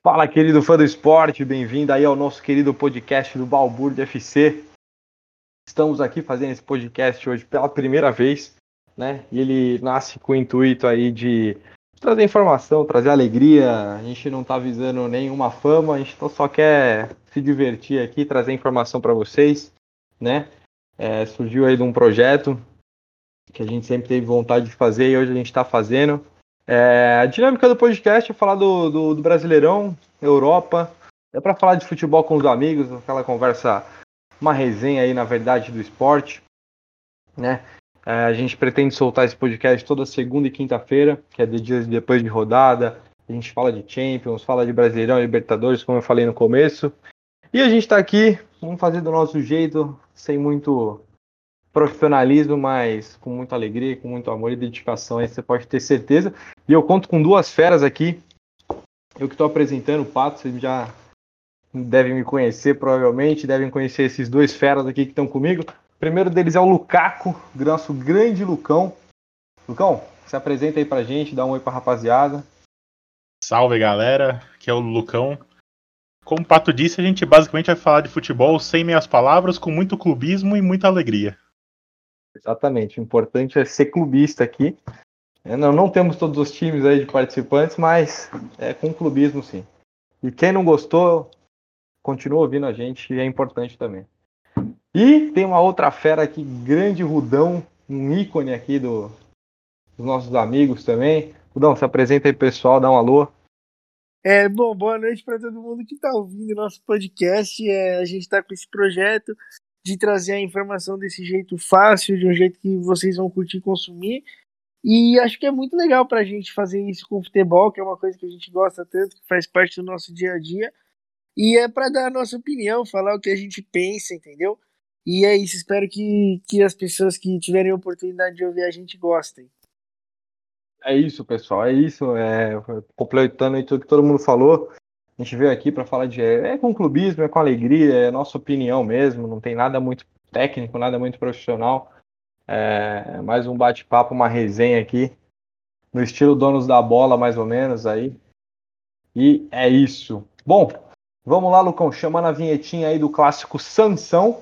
Fala, querido fã do esporte, bem-vindo aí ao nosso querido podcast do Balbúrdia FC. Estamos aqui fazendo esse podcast hoje pela primeira vez, né? E ele nasce com o intuito aí de trazer informação, trazer alegria. A gente não está visando nenhuma fama, a gente só quer se divertir aqui, trazer informação para vocês, né? É, surgiu aí de um projeto que a gente sempre teve vontade de fazer e hoje a gente está fazendo. É, a dinâmica do podcast é falar do, do, do Brasileirão, Europa, é para falar de futebol com os amigos, aquela conversa, uma resenha aí, na verdade, do esporte, né? É, a gente pretende soltar esse podcast toda segunda e quinta-feira, que é de dias depois de rodada. A gente fala de Champions, fala de Brasileirão, Libertadores, como eu falei no começo. E a gente está aqui, vamos fazer do nosso jeito, sem muito profissionalismo, mas com muita alegria, com muito amor e dedicação, aí você pode ter certeza. E eu conto com duas feras aqui. Eu que estou apresentando o Pato, vocês já devem me conhecer, provavelmente, devem conhecer esses dois feras aqui que estão comigo. O primeiro deles é o Lucaco, nosso grande Lucão. Lucão, se apresenta aí pra gente, dá um oi pra rapaziada. Salve galera, aqui é o Lucão. Como o Pato disse, a gente basicamente vai falar de futebol sem meias palavras, com muito clubismo e muita alegria. Exatamente, o importante é ser clubista aqui. É, não, não temos todos os times aí de participantes, mas é com clubismo sim. E quem não gostou, continua ouvindo a gente, é importante também. E tem uma outra fera aqui, grande Rudão, um ícone aqui do, dos nossos amigos também. Rudão, se apresenta aí pessoal, dá um alô. É, bom, boa noite para todo mundo que está ouvindo nosso podcast. É, a gente está com esse projeto de trazer a informação desse jeito fácil, de um jeito que vocês vão curtir consumir. E acho que é muito legal para a gente fazer isso com futebol, que é uma coisa que a gente gosta tanto, que faz parte do nosso dia a dia. E é para dar a nossa opinião, falar o que a gente pensa, entendeu? E é isso, espero que, que as pessoas que tiverem a oportunidade de ouvir a gente gostem. É isso, pessoal, é isso. É, completando aí tudo que todo mundo falou. A gente veio aqui para falar de. É com clubismo, é com alegria, é nossa opinião mesmo, não tem nada muito técnico, nada muito profissional. É mais um bate-papo, uma resenha aqui, no estilo Donos da Bola, mais ou menos aí. E é isso. Bom, vamos lá, Lucão, chamando a vinhetinha aí do clássico Sansão.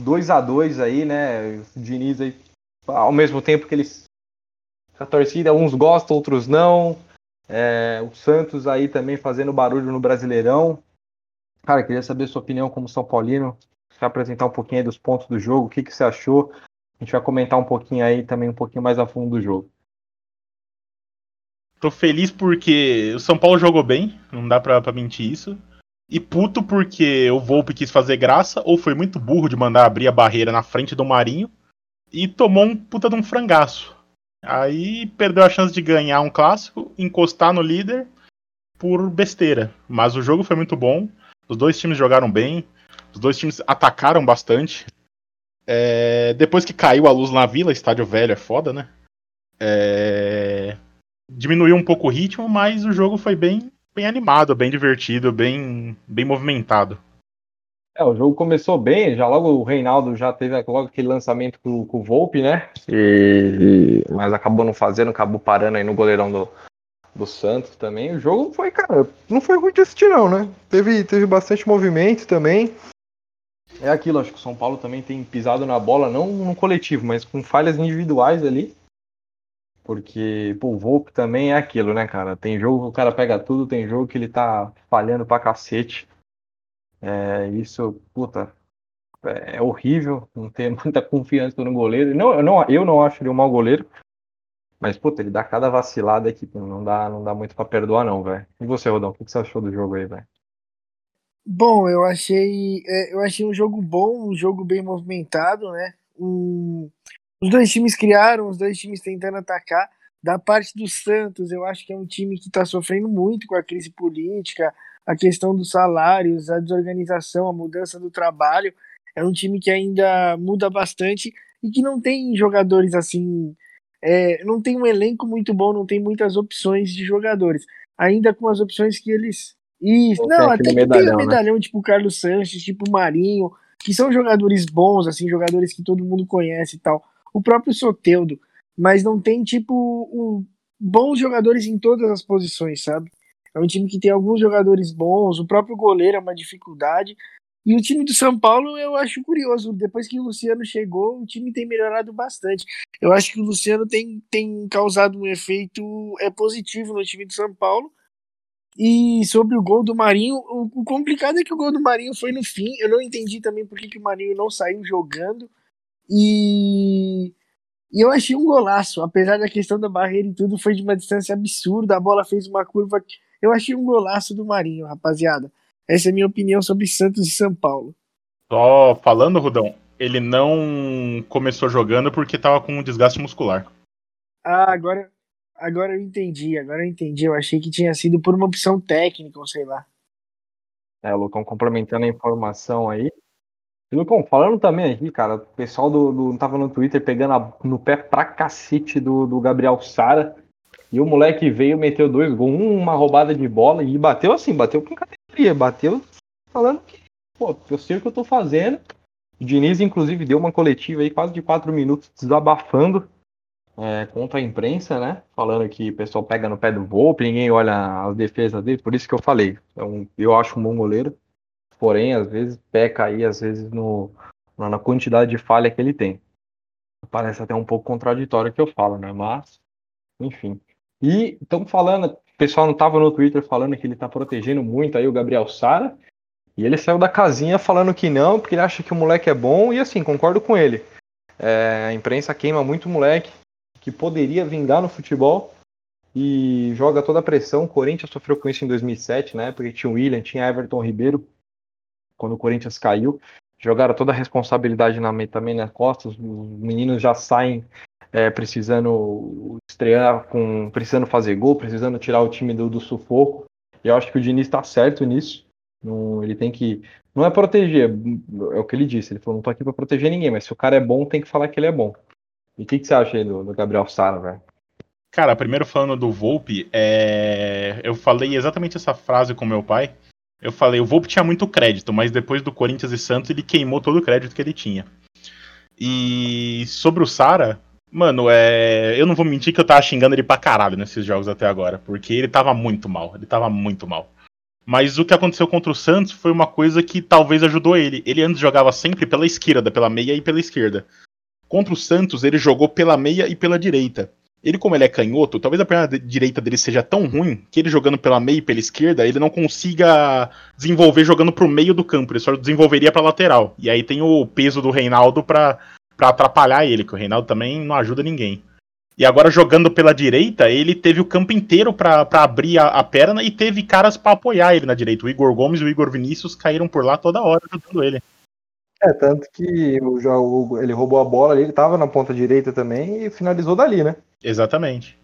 2 a 2 aí, né? O Diniz aí, ao mesmo tempo que eles. A torcida, uns gostam, outros não. É, o Santos aí também fazendo barulho no Brasileirão. Cara, queria saber sua opinião como São Paulino. Você apresentar um pouquinho aí dos pontos do jogo, o que, que você achou. A gente vai comentar um pouquinho aí também, um pouquinho mais a fundo do jogo. Tô feliz porque o São Paulo jogou bem, não dá pra, pra mentir isso. E puto porque o Volpe quis fazer graça, ou foi muito burro de mandar abrir a barreira na frente do Marinho, e tomou um puta de um frangaço. Aí perdeu a chance de ganhar um clássico, encostar no líder por besteira. Mas o jogo foi muito bom, os dois times jogaram bem, os dois times atacaram bastante. É... Depois que caiu a luz na vila, estádio velho é foda, né? É... Diminuiu um pouco o ritmo, mas o jogo foi bem bem animado, bem divertido, bem, bem movimentado. É, o jogo começou bem, já logo o Reinaldo já teve logo aquele lançamento com, com o Volpe, né? E, mas acabou não fazendo, acabou parando aí no goleirão do, do Santos também. O jogo foi, cara, não foi ruim de assistir não, né? Teve, teve bastante movimento também. É aquilo, acho que o São Paulo também tem pisado na bola, não no coletivo, mas com falhas individuais ali. Porque, pô, o Volpe também é aquilo, né, cara? Tem jogo que o cara pega tudo, tem jogo que ele tá falhando pra cacete. É, isso, puta, é horrível não ter muita confiança no goleiro. Não, eu, não, eu não acho ele um mau goleiro. Mas, puta, ele dá cada vacilada aqui. Não dá, não dá muito pra perdoar, não, velho. E você, Rodão, o que você achou do jogo aí, velho? Bom, eu achei, eu achei um jogo bom, um jogo bem movimentado, né? Um, os dois times criaram, os dois times tentando atacar. Da parte do Santos, eu acho que é um time que está sofrendo muito com a crise política, a questão dos salários, a desorganização, a mudança do trabalho. É um time que ainda muda bastante e que não tem jogadores assim. É, não tem um elenco muito bom, não tem muitas opções de jogadores. Ainda com as opções que eles. Isso, não, até que medalhão, tem um medalhão, né? tipo o Carlos Sanches, tipo o Marinho, que são jogadores bons, assim, jogadores que todo mundo conhece e tal. O próprio Soteudo, mas não tem, tipo, um, bons jogadores em todas as posições, sabe? É um time que tem alguns jogadores bons, o próprio goleiro é uma dificuldade. E o time do São Paulo eu acho curioso. Depois que o Luciano chegou, o time tem melhorado bastante. Eu acho que o Luciano tem, tem causado um efeito é positivo no time do São Paulo. E sobre o gol do Marinho, o, o, complicado é que o gol do Marinho foi no fim. Eu não entendi também por que, que o Marinho não saiu jogando. E, e eu achei um golaço. Apesar da questão da barreira e tudo, foi de uma distância absurda. A bola fez uma curva. Eu achei um golaço do Marinho, rapaziada. Essa é a minha opinião sobre Santos e São Paulo. Só falando, Rudão, ele não começou jogando porque tava com um desgaste muscular. Ah, agora, agora eu entendi, agora eu entendi. Eu achei que tinha sido por uma opção técnica, ou sei lá. É, Lucão, complementando a informação aí. E, Lucão, falando também aqui, cara, o pessoal do, do tava no Twitter pegando a, no pé pra cacete do, do Gabriel Sara. E o moleque veio, meteu dois gols, uma roubada de bola e bateu assim, bateu com categoria, bateu falando que, pô, eu sei o que eu tô fazendo. O Diniz, inclusive, deu uma coletiva aí quase de quatro minutos desabafando é, contra a imprensa, né? Falando que o pessoal pega no pé do Volpe, ninguém olha as defesas dele, por isso que eu falei. Então, eu acho um bom goleiro, porém, às vezes peca aí, às vezes, no, na quantidade de falha que ele tem. Parece até um pouco contraditório o que eu falo, né? Mas, enfim. E estamos falando, o pessoal não estava no Twitter falando que ele está protegendo muito aí o Gabriel Sara. E ele saiu da casinha falando que não, porque ele acha que o moleque é bom, e assim, concordo com ele. É, a imprensa queima muito moleque, que poderia vingar no futebol e joga toda a pressão. O Corinthians sofreu com isso em 2007, né? Porque tinha o William, tinha Everton Ribeiro, quando o Corinthians caiu. Jogaram toda a responsabilidade na, também nas costas. Os meninos já saem é, precisando estrear, com, precisando fazer gol, precisando tirar o time do, do sufoco. E eu acho que o Diniz está certo nisso. Não, ele tem que. Não é proteger, é o que ele disse. Ele falou: não tô aqui para proteger ninguém, mas se o cara é bom, tem que falar que ele é bom. E o que, que você acha aí do, do Gabriel Sara, velho? Cara, primeiro falando do Volpe, é... eu falei exatamente essa frase com meu pai. Eu falei, o Volpe tinha muito crédito, mas depois do Corinthians e Santos ele queimou todo o crédito que ele tinha. E sobre o Sara, mano, é... eu não vou mentir que eu tava xingando ele pra caralho nesses jogos até agora, porque ele tava muito mal, ele tava muito mal. Mas o que aconteceu contra o Santos foi uma coisa que talvez ajudou ele. Ele antes jogava sempre pela esquerda, pela meia e pela esquerda. Contra o Santos, ele jogou pela meia e pela direita. Ele, como ele é canhoto, talvez a perna direita dele seja tão ruim que ele jogando pela meia e pela esquerda, ele não consiga desenvolver jogando pro meio do campo, ele só desenvolveria pra lateral. E aí tem o peso do Reinaldo pra, pra atrapalhar ele, que o Reinaldo também não ajuda ninguém. E agora jogando pela direita, ele teve o campo inteiro para abrir a, a, perna e teve caras para apoiar ele na direita. O Igor Gomes e o Igor Vinícius caíram por lá toda hora ajudando ele. É, tanto que o jogo, ele roubou a bola ali, ele tava na ponta direita também e finalizou dali, né? Exatamente.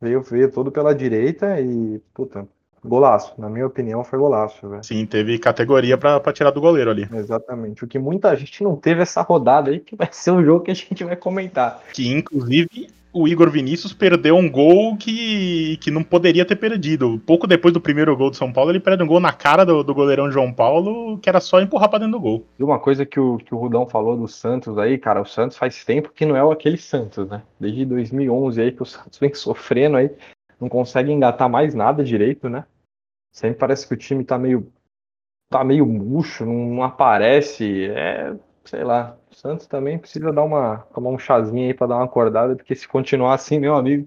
Veio, veio todo pela direita e, puta, golaço. Na minha opinião, foi golaço, velho. Sim, teve categoria para tirar do goleiro ali. Exatamente. O que muita gente não teve essa rodada aí, que vai ser o jogo que a gente vai comentar. Que, inclusive, o Igor Vinícius perdeu um gol que, que não poderia ter perdido. Pouco depois do primeiro gol do São Paulo, ele perde um gol na cara do, do goleirão João Paulo, que era só empurrar pra dentro do gol. E uma coisa que o, que o Rudão falou do Santos aí, cara, o Santos faz tempo que não é aquele Santos, né? Desde 2011 aí que o Santos vem sofrendo aí, não consegue engatar mais nada direito, né? Sempre parece que o time tá meio tá meio murcho, não aparece, é, sei lá, Santos também precisa dar uma, tomar um chazinho aí pra dar uma acordada, porque se continuar assim, meu amigo,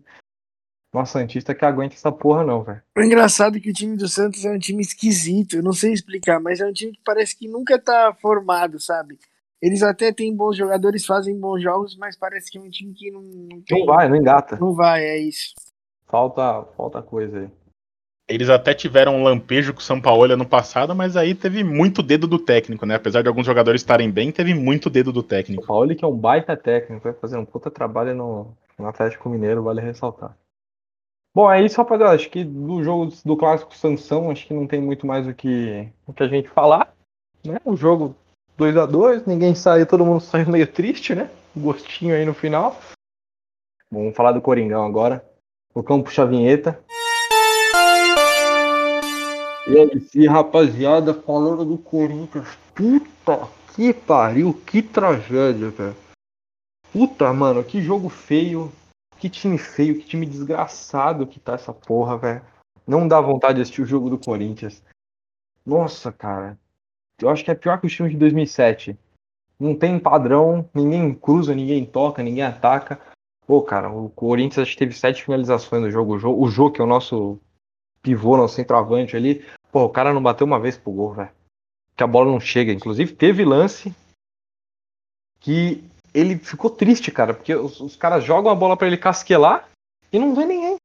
nossa Santista que aguenta essa porra não, velho. O engraçado é que o time do Santos é um time esquisito, eu não sei explicar, mas é um time que parece que nunca tá formado, sabe? Eles até têm bons jogadores, fazem bons jogos, mas parece que é um time que não, não tem... Não vai, não engata. Não vai, é isso. Falta, falta coisa aí. Eles até tiveram um lampejo com o São Paulo ano passado, mas aí teve muito dedo do técnico, né? Apesar de alguns jogadores estarem bem, teve muito dedo do técnico. O Paulo que é um baita técnico, vai fazer um puta trabalho no, no Atlético Mineiro, vale ressaltar. Bom, é isso, rapaziada. Acho que do jogo do clássico Sansão, acho que não tem muito mais o que, o que a gente falar. Né? O jogo 2 a 2 ninguém saiu, todo mundo saiu meio triste, né? Gostinho aí no final. Vamos falar do Coringão agora. O campo puxa a vinheta. E aí, rapaziada, falando do Corinthians. Puta que pariu, que tragédia, velho. Puta, mano, que jogo feio. Que time feio, que time desgraçado que tá essa porra, velho. Não dá vontade de assistir o jogo do Corinthians. Nossa, cara. Eu acho que é pior que o time de 2007. Não tem padrão, ninguém cruza, ninguém toca, ninguém ataca. Pô, cara, o Corinthians acho que teve sete finalizações no jogo. O Jô, que é o nosso pivô, nosso centroavante ali. Pô, o cara não bateu uma vez pro gol, velho. Que a bola não chega. Inclusive, teve lance que ele ficou triste, cara, porque os, os caras jogam a bola para ele casquelar e não vê ninguém.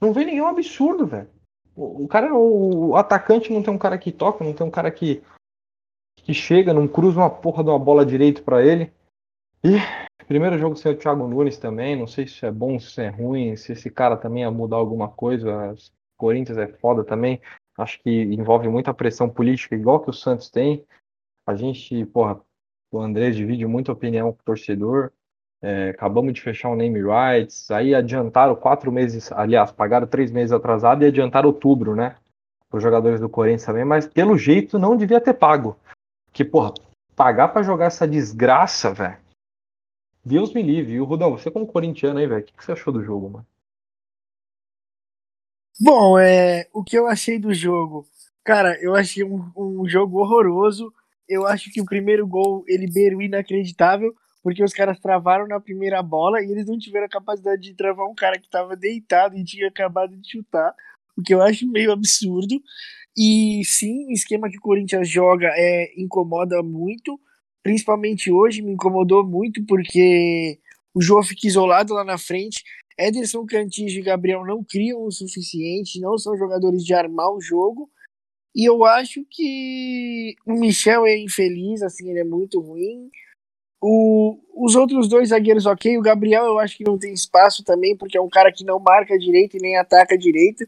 Não vê ninguém, é um absurdo, velho. O, o cara, o, o, atacante não tem um cara que toca, não tem um cara que, que chega, não cruza uma porra de uma bola direito para ele. E primeiro jogo sem o Thiago Nunes também, não sei se é bom, se é ruim, se esse cara também ia mudar alguma coisa. Corinthians é foda também. Acho que envolve muita pressão política, igual que o Santos tem. A gente, porra, o André divide muita opinião com o torcedor. É, acabamos de fechar o name rights. Aí adiantaram quatro meses, aliás, pagaram três meses atrasado e adiantaram outubro, né? Os jogadores do Corinthians também, mas pelo jeito não devia ter pago. Que, porra, pagar para jogar essa desgraça, velho. Deus me livre. E o Rudão, você como corintiano aí, velho, o que, que você achou do jogo, mano? Bom, é, o que eu achei do jogo? Cara, eu achei um, um jogo horroroso. Eu acho que o primeiro gol ele beirou inacreditável, porque os caras travaram na primeira bola e eles não tiveram a capacidade de travar um cara que estava deitado e tinha acabado de chutar, o que eu acho meio absurdo. E sim, o esquema que o Corinthians joga é incomoda muito, principalmente hoje me incomodou muito porque o João fica isolado lá na frente. Ederson Cantillo e Gabriel não criam o suficiente, não são jogadores de armar o jogo. E eu acho que o Michel é infeliz, assim, ele é muito ruim. O, os outros dois zagueiros, ok. O Gabriel eu acho que não tem espaço também, porque é um cara que não marca direito e nem ataca direito.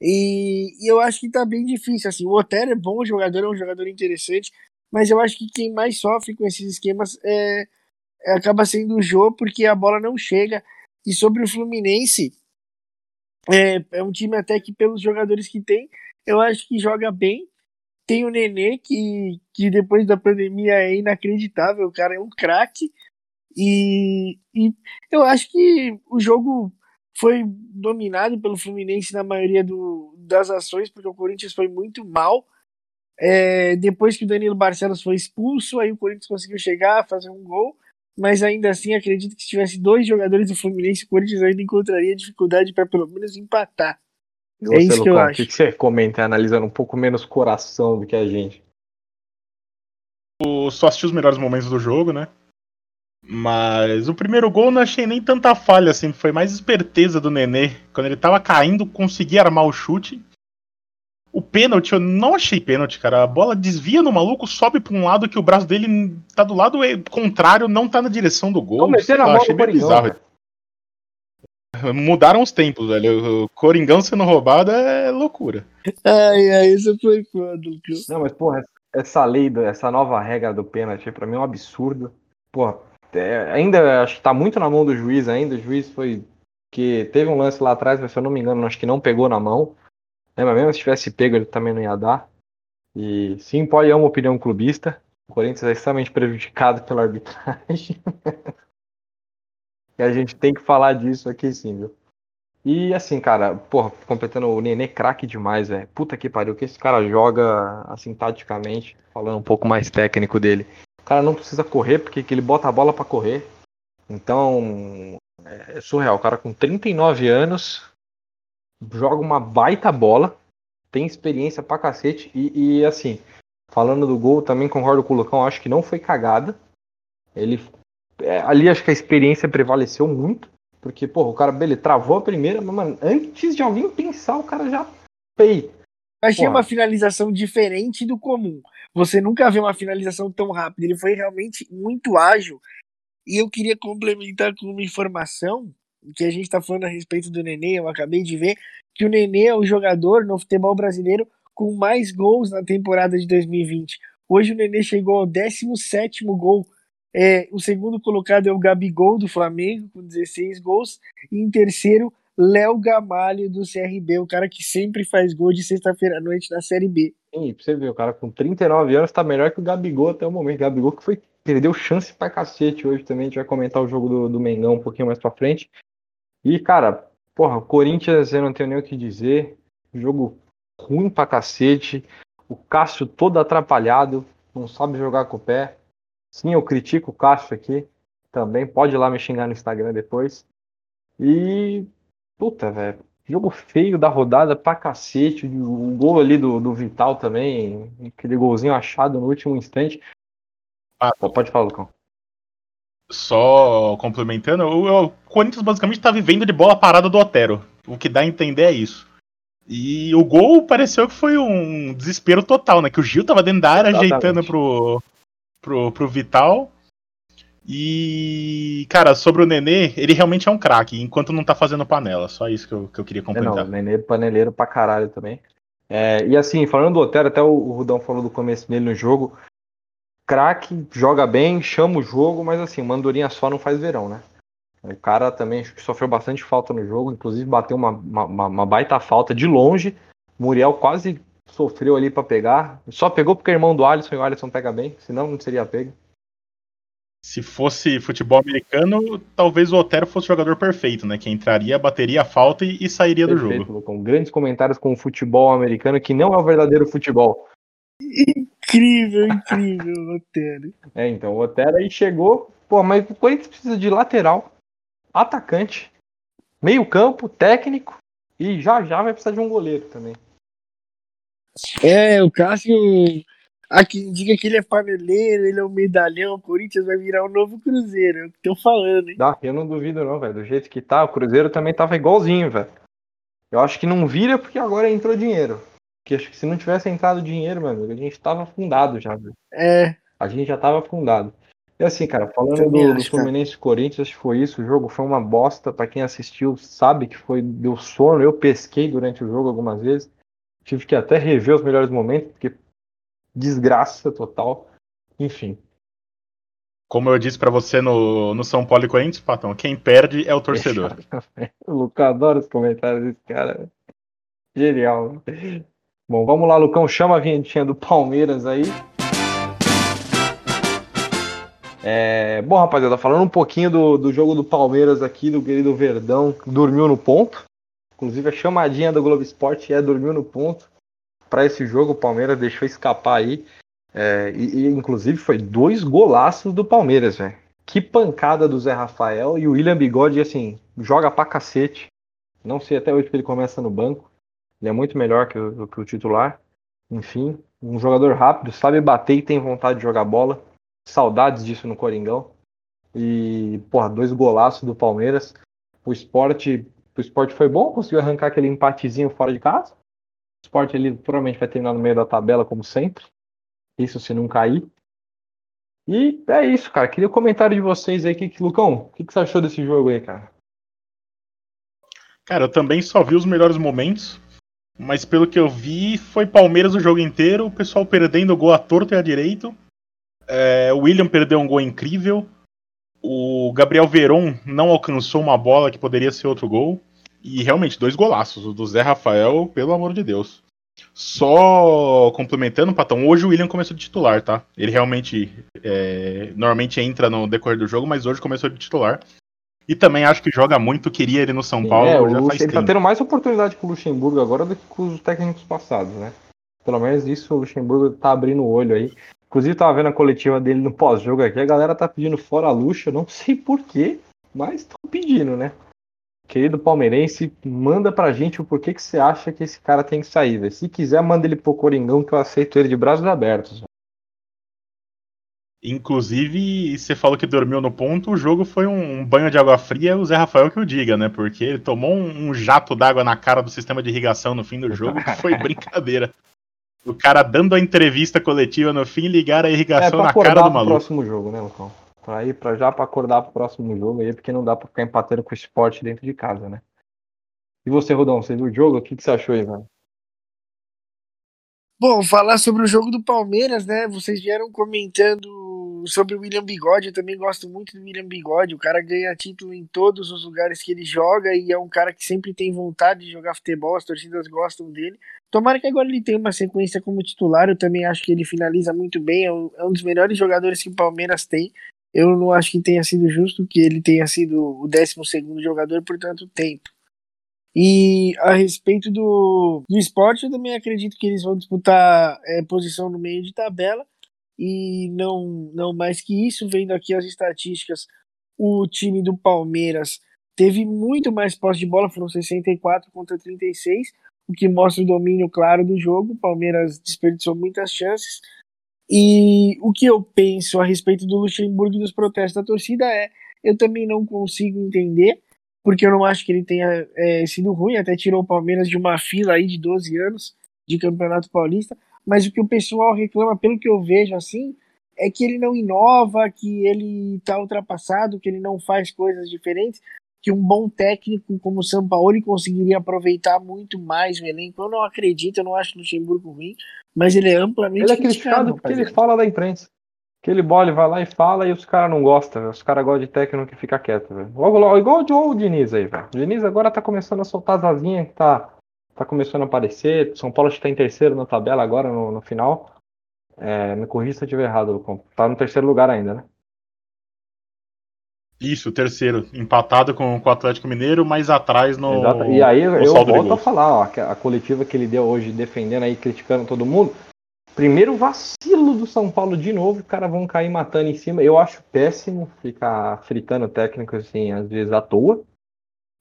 E, e eu acho que tá bem difícil. Assim, o Otero é bom jogador, é um jogador interessante, mas eu acho que quem mais sofre com esses esquemas é, é acaba sendo o Jô, porque a bola não chega. E sobre o Fluminense, é, é um time até que, pelos jogadores que tem, eu acho que joga bem. Tem o Nenê, que, que depois da pandemia é inacreditável, o cara é um craque. E, e eu acho que o jogo foi dominado pelo Fluminense na maioria do, das ações, porque o Corinthians foi muito mal. É, depois que o Danilo Barcelos foi expulso, aí o Corinthians conseguiu chegar, fazer um gol, mas ainda assim acredito que se tivesse dois jogadores do Fluminense, o Corinthians ainda encontraria dificuldade para pelo menos empatar. É isso que eu acho. O que você comenta analisando um pouco menos coração do que a gente? Eu só assisti os melhores momentos do jogo, né? Mas o primeiro gol não achei nem tanta falha, assim. Foi mais esperteza do Nenê. Quando ele tava caindo, conseguia armar o chute. O pênalti, eu não achei pênalti, cara. A bola desvia no maluco, sobe pra um lado que o braço dele tá do lado contrário, não tá na direção do gol. Não, meteram a bola achei meio bizarro. Mudaram os tempos, velho. O Coringão sendo roubado é loucura. Ai, ai, isso foi foda, Não, mas, porra, essa lei, essa nova regra do pênalti, pra mim é um absurdo. Porra, é, ainda acho que tá muito na mão do juiz ainda. O juiz foi. que teve um lance lá atrás, mas se eu não me engano, acho que não pegou na mão. Né, mas mesmo se tivesse pego, ele também não ia dar. E sim, pode é uma opinião clubista. O Corinthians é extremamente prejudicado pela arbitragem. E a gente tem que falar disso aqui sim, viu? E assim, cara, porra, completando o Nenê craque demais, velho. Puta que pariu, que esse cara joga assim taticamente, falando um pouco mais técnico dele. O cara não precisa correr porque ele bota a bola para correr. Então, é surreal. O cara com 39 anos joga uma baita bola, tem experiência pra cacete e, e assim, falando do gol, também concordo com o Lucão, acho que não foi cagada. Ele é, ali acho que a experiência prevaleceu muito. Porque, porra, o cara, beleza, travou a primeira, mas, mano, antes de alguém pensar, o cara já fez. Achei porra. uma finalização diferente do comum. Você nunca vê uma finalização tão rápida. Ele foi realmente muito ágil. E eu queria complementar com uma informação que a gente está falando a respeito do Nenê. Eu acabei de ver que o Nenê é o jogador no futebol brasileiro com mais gols na temporada de 2020. Hoje o Nenê chegou ao 17 gol é, o segundo colocado é o Gabigol do Flamengo, com 16 gols. E em terceiro, Léo Gamalho do CRB, o cara que sempre faz gol de sexta-feira à noite na Série B. Sim, pra você ver, o cara com 39 anos tá melhor que o Gabigol até o momento. O Gabigol que foi, perdeu chance pra cacete hoje também. A gente vai comentar o jogo do, do Mengão um pouquinho mais pra frente. E, cara, porra, o Corinthians eu não tenho nem o que dizer. Jogo ruim pra cacete. O Cássio todo atrapalhado, não sabe jogar com o pé. Sim, eu critico o Cássio aqui também. Pode ir lá me xingar no Instagram depois. E. Puta, velho. Jogo feio da rodada pra cacete. O gol ali do, do Vital também. Aquele golzinho achado no último instante. Ah, pode falar, Lucão. Só complementando, o, o Corinthians basicamente tá vivendo de bola parada do Otero. O que dá a entender é isso. E o gol pareceu que foi um desespero total, né? Que o Gil tava dentro da área Exatamente. ajeitando pro, pro, pro Vital. E, cara, sobre o Nenê, ele realmente é um craque, enquanto não tá fazendo panela. Só isso que eu, que eu queria complementar. É, não, o Nenê é paneleiro pra caralho também. É, e assim, falando do Otero, até o, o Rudão falou do começo dele no jogo. Craque, joga bem, chama o jogo, mas assim, mandorinha só não faz verão, né? O cara também sofreu bastante falta no jogo, inclusive bateu uma, uma, uma baita falta de longe. Muriel quase sofreu ali para pegar. Só pegou porque é irmão do Alisson e o Alisson pega bem, senão não seria pego. Se fosse futebol americano, talvez o Otero fosse o jogador perfeito, né? Que entraria, bateria a falta e, e sairia Perfeito, do jogo. Com grandes comentários com o futebol americano, que não é o verdadeiro futebol. Incrível, incrível, Otero. É, então, o Otero aí chegou. Pô, mas o Corinthians precisa de lateral atacante, meio-campo, técnico e já já vai precisar de um goleiro também. É, o Cássio. Aqui diga que ele é paneleiro, ele é um medalhão, o Corinthians vai virar um novo Cruzeiro, é o que estão falando, hein? Dá, eu não duvido não, velho. Do jeito que tá, o Cruzeiro também tava igualzinho, velho. Eu acho que não vira porque agora entrou dinheiro. Porque acho que se não tivesse entrado dinheiro, meu amigo, a gente tava afundado já. Velho. É. A gente já tava afundado. E assim, cara, falando do, do Fluminense e Corinthians, acho que foi isso. O jogo foi uma bosta. Para quem assistiu, sabe que foi deu sono. Eu pesquei durante o jogo algumas vezes. Tive que até rever os melhores momentos, porque desgraça total. Enfim. Como eu disse para você no, no São Paulo e Corinthians, Patão, quem perde é o torcedor. o Lucão adora os comentários desse cara. Genial. Bom, vamos lá, Lucão. Chama a vinhetinha do Palmeiras aí. É, bom, rapaziada, falando um pouquinho do, do jogo do Palmeiras aqui, do querido Verdão, dormiu no ponto. Inclusive a chamadinha do Globo Esporte é dormiu no ponto. Para esse jogo, o Palmeiras deixou escapar aí. É, e, e, inclusive foi dois golaços do Palmeiras, velho. Que pancada do Zé Rafael e o William Bigode, assim, joga pra cacete. Não sei até hoje que ele começa no banco. Ele é muito melhor que o, que o titular. Enfim, um jogador rápido, sabe bater e tem vontade de jogar bola. Saudades disso no Coringão. E, porra, dois golaços do Palmeiras. O esporte, o esporte foi bom, conseguiu arrancar aquele empatezinho fora de casa. O esporte ele provavelmente vai terminar no meio da tabela, como sempre. Isso se não cair. E é isso, cara. Queria o um comentário de vocês aí. Que, que, Lucão, o que, que você achou desse jogo aí, cara? Cara, eu também só vi os melhores momentos. Mas pelo que eu vi, foi Palmeiras o jogo inteiro, o pessoal perdendo gol à torta e à direito. É, o William perdeu um gol incrível. O Gabriel Veron não alcançou uma bola que poderia ser outro gol. E realmente, dois golaços. O do Zé Rafael, pelo amor de Deus. Só complementando, Patão, hoje o William começou de titular, tá? Ele realmente é, normalmente entra no decorrer do jogo, mas hoje começou de titular. E também acho que joga muito, queria ele no São Paulo. É, ele tá tendo mais oportunidade com o Luxemburgo agora do que com os técnicos passados, né? Pelo menos isso o Luxemburgo tá abrindo o olho aí. Inclusive, tava vendo a coletiva dele no pós-jogo aqui, a galera tá pedindo fora a Luxa, não sei porquê, mas estão pedindo, né? Querido palmeirense, manda pra gente o porquê que você acha que esse cara tem que sair, véio. Se quiser, manda ele pro Coringão que eu aceito ele de braços abertos. Inclusive, você falou que dormiu no ponto, o jogo foi um banho de água fria, o Zé Rafael que o diga, né? Porque ele tomou um, jato d'água na cara do sistema de irrigação no fim do jogo, que foi brincadeira. O cara dando a entrevista coletiva no fim, ligar a irrigação é, na cara do maluco. próximo jogo, né, Lucão? Pra ir pra já pra acordar pro próximo jogo aí, porque não dá pra ficar empatando com o esporte dentro de casa, né? E você, Rodão, você viu o jogo? O que, que você achou aí, velho? Bom, falar sobre o jogo do Palmeiras, né? Vocês vieram comentando sobre o William Bigode, eu também gosto muito do William Bigode. O cara ganha título em todos os lugares que ele joga e é um cara que sempre tem vontade de jogar futebol, as torcidas gostam dele. Tomara que agora ele tenha uma sequência como titular. Eu também acho que ele finaliza muito bem, é um, é um dos melhores jogadores que o Palmeiras tem. Eu não acho que tenha sido justo que ele tenha sido o 12 jogador por tanto tempo. E a respeito do, do esporte, eu também acredito que eles vão disputar é, posição no meio de tabela. E não, não mais que isso, vendo aqui as estatísticas, o time do Palmeiras teve muito mais posse de bola, foram 64 contra 36, o que mostra o domínio claro do jogo. O Palmeiras desperdiçou muitas chances. E o que eu penso a respeito do Luxemburgo e dos protestos da torcida é: eu também não consigo entender, porque eu não acho que ele tenha é, sido ruim, até tirou o Palmeiras de uma fila aí de 12 anos de Campeonato Paulista, mas o que o pessoal reclama, pelo que eu vejo assim, é que ele não inova, que ele está ultrapassado, que ele não faz coisas diferentes, que um bom técnico como o São Paulo conseguiria aproveitar muito mais o elenco. Eu não acredito, eu não acho o Luxemburgo ruim, mas ele é amplamente Ele é criticado porque ele fala da imprensa. Aquele bole vai lá e fala e os caras não gostam, os caras gostam de técnico que fica quieto, velho. Logo, logo, igual, igual o Diniz aí, velho. O Diniz agora tá começando a soltar as asinhas que tá, tá começando a aparecer. São Paulo está em terceiro na tabela agora, no, no final. É, me corrija se eu estiver errado, Lucão. Tá no terceiro lugar ainda, né? Isso, terceiro. Empatado com, com o Atlético Mineiro, mais atrás no. Exato. E aí eu volto a falar, ó, a coletiva que ele deu hoje, defendendo aí, criticando todo mundo. Primeiro vacilo do São Paulo de novo, os caras vão cair matando em cima. Eu acho péssimo ficar fritando técnico assim, às vezes à toa.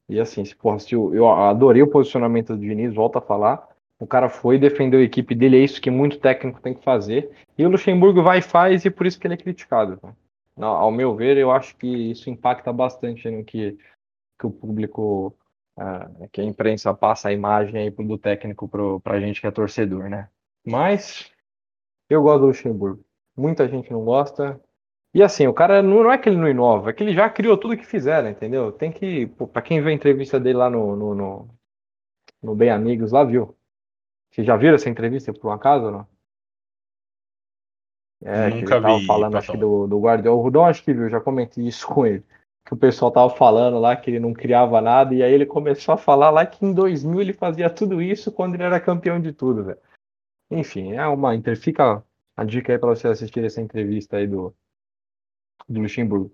E assim, se, eu, adorei o posicionamento do Diniz, volta a falar. O cara foi, defendeu a equipe dele, é isso que muito técnico tem que fazer. E o Luxemburgo vai e faz, e por isso que ele é criticado. Não, ao meu ver, eu acho que isso impacta bastante no que, que o público, uh, que a imprensa passa a imagem aí do técnico pro, pra gente que é torcedor, né? Mas eu gosto do Luxemburgo. Muita gente não gosta. E assim, o cara não, não é que ele não inova, é que ele já criou tudo que fizeram, entendeu? Tem que. Pô, pra quem vê a entrevista dele lá no, no, no, no Bem Amigos, lá viu. Vocês já viram essa entrevista por um acaso ou não? É, Nunca que ele tava vi, falando acho que do, do Guardiola. O Rudão acho que viu, já comentei isso com ele. Que o pessoal tava falando lá que ele não criava nada, e aí ele começou a falar lá que em 2000 ele fazia tudo isso quando ele era campeão de tudo, velho. Enfim, é uma. Fica a dica aí para você assistir essa entrevista aí do, do Luxemburgo.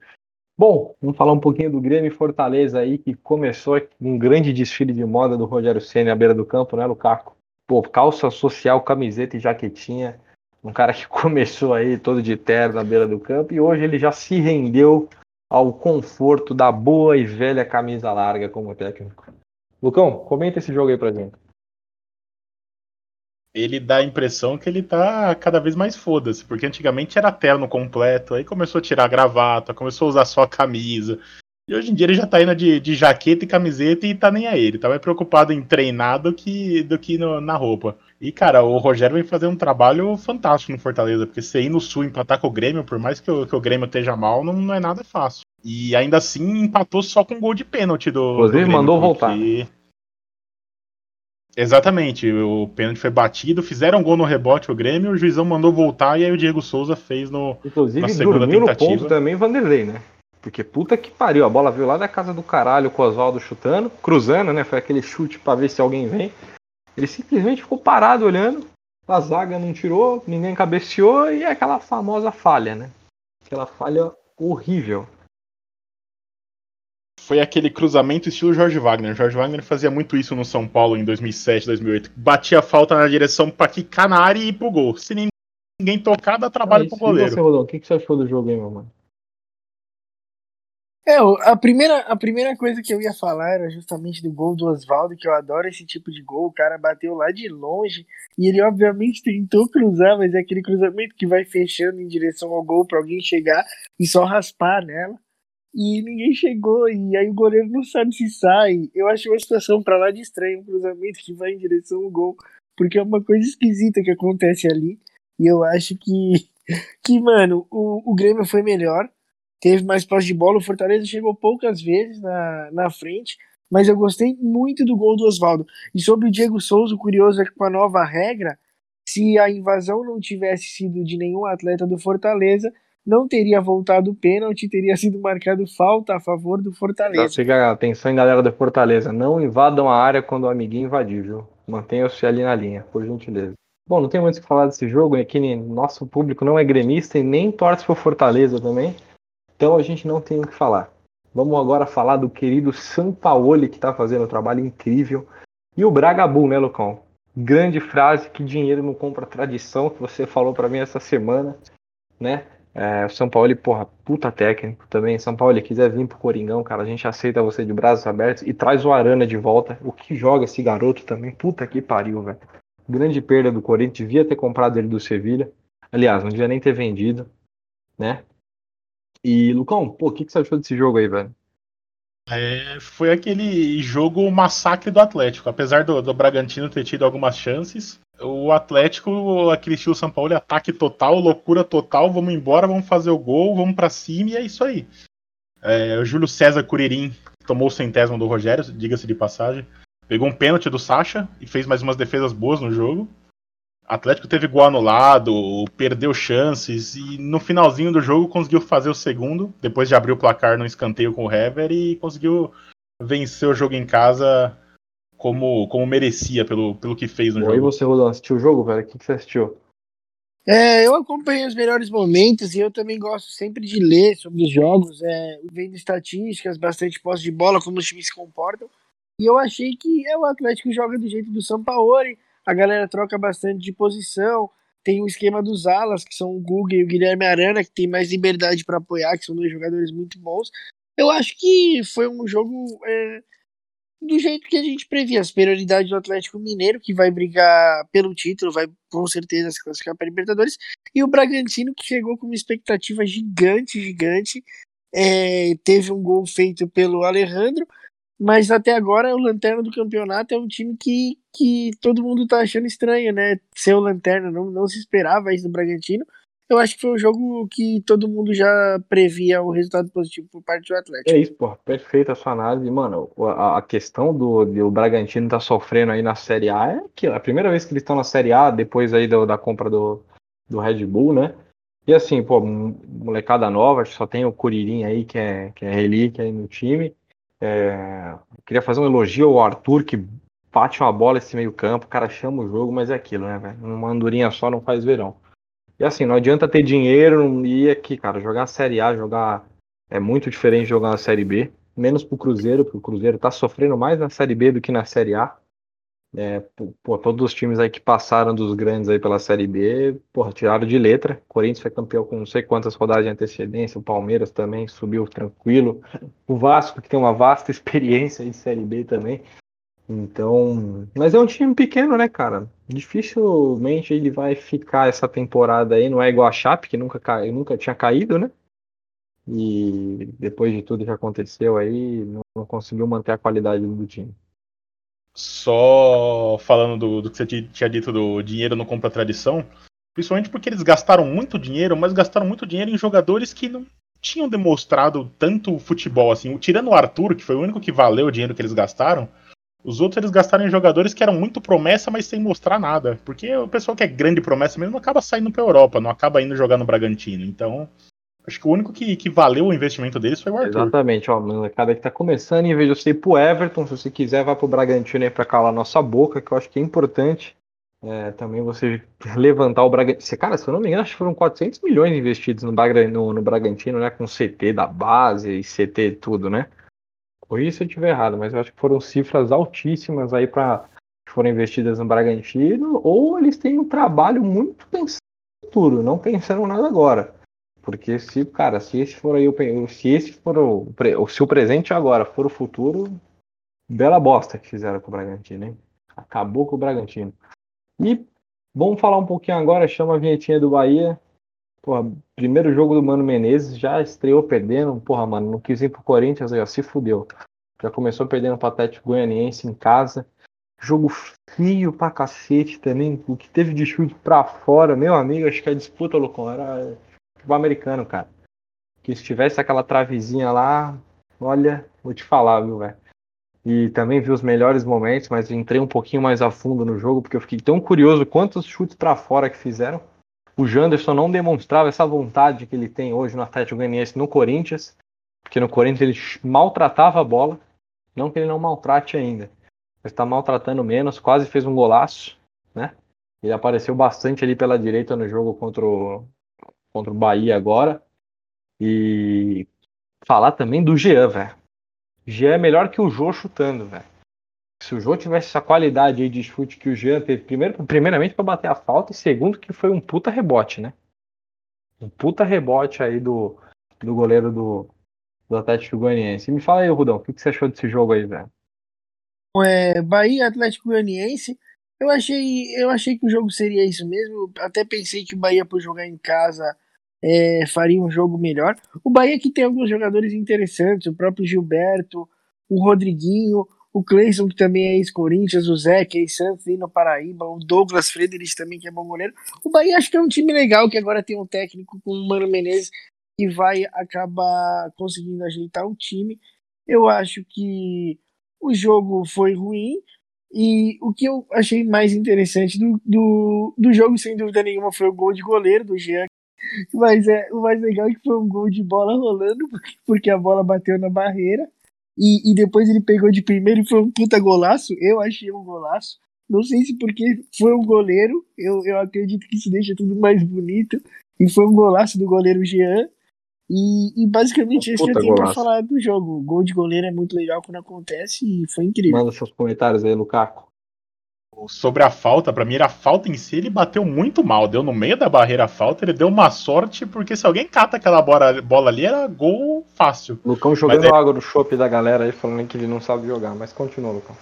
Bom, vamos falar um pouquinho do Grêmio Fortaleza aí, que começou um grande desfile de moda do Rogério Senna à beira do campo, né, Lukaku? Pô, calça social, camiseta e jaquetinha um cara que começou aí todo de terno na beira do campo e hoje ele já se rendeu ao conforto da boa e velha camisa larga como técnico. Lucão, comenta esse jogo aí pra gente. Ele dá a impressão que ele tá cada vez mais foda-se, porque antigamente era terno completo, aí começou a tirar a gravata, começou a usar só a camisa, e hoje em dia ele já tá indo de, de jaqueta e camiseta e tá nem aí. Ele tá mais preocupado em treinar do que, do que no, na roupa. E, cara, o Rogério vem fazer um trabalho fantástico no Fortaleza, porque você ir no Sul empatar com o Grêmio, por mais que o, que o Grêmio esteja mal, não, não é nada fácil. E ainda assim empatou só com gol de pênalti do. Inclusive, mandou porque... voltar. Exatamente, o pênalti foi batido, fizeram um gol no rebote o Grêmio, o juizão mandou voltar e aí o Diego Souza fez no Inclusive, na segunda dormiu tentativa. no ponto também Vanderlei, né? Porque puta que pariu, a bola veio lá da casa do caralho com o Oswaldo chutando, cruzando, né? Foi aquele chute para ver se alguém vem. Ele simplesmente ficou parado olhando, a zaga não tirou, ninguém cabeceou e é aquela famosa falha, né? Aquela falha horrível. Foi aquele cruzamento estilo Jorge Wagner. Jorge Wagner fazia muito isso no São Paulo em 2007, 2008. Batia a falta na direção pra quicar na área e ir pro gol. Se ninguém tocar, dá trabalho ah, pro goleiro. Você, o que você achou do jogo aí, meu mano? É, a primeira, a primeira coisa que eu ia falar era justamente do gol do Oswaldo, que eu adoro esse tipo de gol. O cara bateu lá de longe e ele, obviamente, tentou cruzar, mas é aquele cruzamento que vai fechando em direção ao gol para alguém chegar e só raspar nela. E ninguém chegou, e aí o goleiro não sabe se sai. Eu acho uma situação para lá de estranho, um cruzamento que vai em direção ao gol, porque é uma coisa esquisita que acontece ali. E eu acho que, que mano, o, o Grêmio foi melhor teve mais posse de bola. O Fortaleza chegou poucas vezes na, na frente, mas eu gostei muito do gol do Oswaldo. E sobre o Diego Souza, o curioso é que com a nova regra, se a invasão não tivesse sido de nenhum atleta do Fortaleza, não teria voltado o pênalti, teria sido marcado falta a favor do Fortaleza. Fica atenção, galera do Fortaleza, não invadam a área quando o amiguinho invadir, viu? Mantenham-se ali na linha, por gentileza. Bom, não tem muito o que falar desse jogo, aqui nosso público não é gremista e nem torce por Fortaleza também, então a gente não tem o que falar. Vamos agora falar do querido Sampaoli, que está fazendo um trabalho incrível, e o Bragabu, né, Lucão? Grande frase que dinheiro não compra tradição, que você falou para mim essa semana, né? É, o São Paulo, porra, puta técnico também. São Paulo, quiser vir pro Coringão, cara, a gente aceita você de braços abertos e traz o Arana de volta. O que joga esse garoto também? Puta que pariu, velho. Grande perda do Corinthians, devia ter comprado ele do Sevilha. Aliás, não devia nem ter vendido, né? E, Lucão, pô, o que, que você achou desse jogo aí, velho? É, foi aquele jogo massacre do Atlético. Apesar do, do Bragantino ter tido algumas chances, o Atlético, aquele estilo São Paulo, ataque total, loucura total, vamos embora, vamos fazer o gol, vamos para cima e é isso aí. É, o Júlio César Curirim tomou o centésimo do Rogério, diga-se de passagem. Pegou um pênalti do Sacha e fez mais umas defesas boas no jogo. Atlético teve gol anulado, perdeu chances e no finalzinho do jogo conseguiu fazer o segundo, depois de abrir o placar no escanteio com o Hever e conseguiu vencer o jogo em casa como, como merecia pelo, pelo que fez no Oi, jogo. E você, Rodão, assistiu o jogo, velho? O que, que você assistiu? É, eu acompanhei os melhores momentos e eu também gosto sempre de ler sobre os jogos, é, vendo estatísticas, bastante posse de bola, como os times se comportam. E eu achei que é o Atlético joga do jeito do São Paulo, a galera troca bastante de posição. Tem o esquema dos alas, que são o Guga e o Guilherme Arana, que tem mais liberdade para apoiar, que são dois jogadores muito bons. Eu acho que foi um jogo é, do jeito que a gente previa. A superioridade do Atlético Mineiro, que vai brigar pelo título, vai com certeza se classificar para Libertadores. E o Bragantino, que chegou com uma expectativa gigante, gigante. É, teve um gol feito pelo Alejandro mas até agora o Lanterna do campeonato é um time que, que todo mundo tá achando estranho, né? Ser o Lanterna, não, não se esperava isso do Bragantino. Eu acho que foi um jogo que todo mundo já previa um resultado positivo por parte do Atlético. É isso, pô. Perfeita a sua análise. Mano, a, a questão do, do Bragantino tá sofrendo aí na Série A é que a primeira vez que eles estão na Série A, depois aí do, da compra do, do Red Bull, né? E assim, pô, molecada nova, só tem o Curirim aí, que é, que é relíquia aí no time. É, queria fazer um elogio ao Arthur, que bate uma bola esse meio campo, o cara chama o jogo, mas é aquilo, né, velho? Uma andorinha só não faz verão. E assim, não adianta ter dinheiro, ir aqui, cara, jogar a Série A, jogar é muito diferente de jogar na Série B, menos pro Cruzeiro, porque o Cruzeiro tá sofrendo mais na Série B do que na Série A. É, pô, todos os times aí que passaram dos grandes aí pela Série B, porra, tiraram de letra. O Corinthians foi campeão com não sei quantas rodadas de antecedência, o Palmeiras também subiu tranquilo. O Vasco, que tem uma vasta experiência em Série B também. Então, mas é um time pequeno, né, cara? Dificilmente ele vai ficar essa temporada aí, não é igual a Chape, que nunca, ca... nunca tinha caído, né? E depois de tudo que aconteceu aí, não conseguiu manter a qualidade do time. Só falando do, do que você tinha dito do dinheiro não compra tradição, principalmente porque eles gastaram muito dinheiro, mas gastaram muito dinheiro em jogadores que não tinham demonstrado tanto futebol assim. Tirando o Arthur, que foi o único que valeu o dinheiro que eles gastaram, os outros eles gastaram em jogadores que eram muito promessa, mas sem mostrar nada. Porque o pessoal que é grande promessa mesmo acaba saindo pra Europa, não acaba indo jogar no Bragantino. Então, Acho que o único que, que valeu o investimento deles foi o Arthur. Exatamente, ó, molecada que tá começando, em vez de você ir pro Everton, se você quiser, vá pro Bragantino aí pra calar nossa boca, que eu acho que é importante. É, também você levantar o Bragantino. Cara, se eu não me engano, acho que foram 400 milhões investidos no, no, no Bragantino, né? Com CT da base e CT tudo, né? Corri se eu estiver errado, mas eu acho que foram cifras altíssimas aí para foram investidas no Bragantino, ou eles têm um trabalho muito pensado no futuro, não pensando nada agora. Porque se, cara, se esse for aí o se esse for o, se o presente agora for o futuro, bela bosta que fizeram com o Bragantino, hein? Acabou com o Bragantino. E vamos falar um pouquinho agora, chama a vinhetinha do Bahia. Porra, primeiro jogo do Mano Menezes, já estreou perdendo. Porra, mano, não quis ir pro Corinthians ó, se fudeu. Já começou perdendo o Atlético Goianiense em casa. Jogo frio pra cacete também. O que teve de chute pra fora, meu amigo, acho que a disputa, Lucão, era futebol americano, cara. Que se tivesse aquela travezinha lá, olha, vou te falar, viu, velho. E também vi os melhores momentos, mas entrei um pouquinho mais a fundo no jogo, porque eu fiquei tão curioso quantos chutes para fora que fizeram. O Janderson não demonstrava essa vontade que ele tem hoje no Atlético Goianiense no Corinthians, porque no Corinthians ele maltratava a bola, não que ele não maltrate ainda, mas está maltratando menos, quase fez um golaço, né? Ele apareceu bastante ali pela direita no jogo contra o, contra o Bahia agora. E falar também do Jean, velho. Jean é melhor que o Jô chutando, velho. Se o Jô tivesse essa qualidade aí de chute que o Jean teve, primeiro, primeiramente para bater a falta, e segundo que foi um puta rebote, né? Um puta rebote aí do, do goleiro do, do Atlético Goianiense. Me fala aí, Rudão, o que, que você achou desse jogo aí, velho? É, Bahia Atlético Goianiense. Eu achei, eu achei que o jogo seria isso mesmo. Até pensei que o Bahia, por jogar em casa, é, faria um jogo melhor. O Bahia que tem alguns jogadores interessantes, o próprio Gilberto, o Rodriguinho, o Cleison, que também é ex-Corinthians, o Zé, que é ex-Santos, no Paraíba, o Douglas Frederich também, que é bom goleiro. O Bahia acho que é um time legal, que agora tem um técnico com o Mano Menezes, que vai acabar conseguindo ajeitar o time. Eu acho que o jogo foi ruim, e o que eu achei mais interessante do, do, do jogo, sem dúvida nenhuma, foi o gol de goleiro do Jean. Mas é, o mais legal é que foi um gol de bola rolando, porque a bola bateu na barreira. E, e depois ele pegou de primeiro e foi um puta golaço. Eu achei um golaço. Não sei se porque foi um goleiro, eu, eu acredito que isso deixa tudo mais bonito. E foi um golaço do goleiro Jean. E, e basicamente esse que eu tenho pra falar do jogo. O gol de goleiro é muito legal quando acontece e foi incrível. Manda seus comentários aí, Lukaku. Sobre a falta, para mim era a falta em si, ele bateu muito mal. Deu no meio da barreira a falta, ele deu uma sorte, porque se alguém cata aquela bola, bola ali, era gol fácil. Lucão jogando é... água no chope da galera aí, falando que ele não sabe jogar, mas continua, Lucão.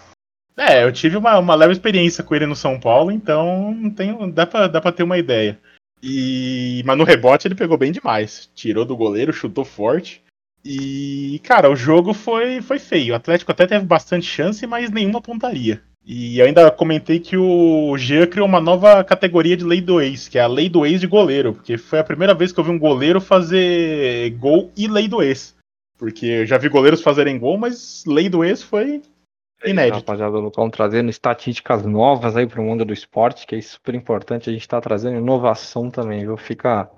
É, eu tive uma, uma leve experiência com ele no São Paulo, então tenho, dá, pra, dá pra ter uma ideia. E mas no rebote ele pegou bem demais. Tirou do goleiro, chutou forte. E, cara, o jogo foi, foi feio. O Atlético até teve bastante chance, mas nenhuma pontaria. E ainda comentei que o Jean criou uma nova categoria de lei do ex, que é a lei do ex de goleiro, porque foi a primeira vez que eu vi um goleiro fazer gol e lei do ex. Porque eu já vi goleiros fazerem gol, mas lei do ex foi Inédito. Rapaziada, estão trazendo estatísticas novas aí para o mundo do esporte, que é super importante. A gente está trazendo inovação também, viu? Fica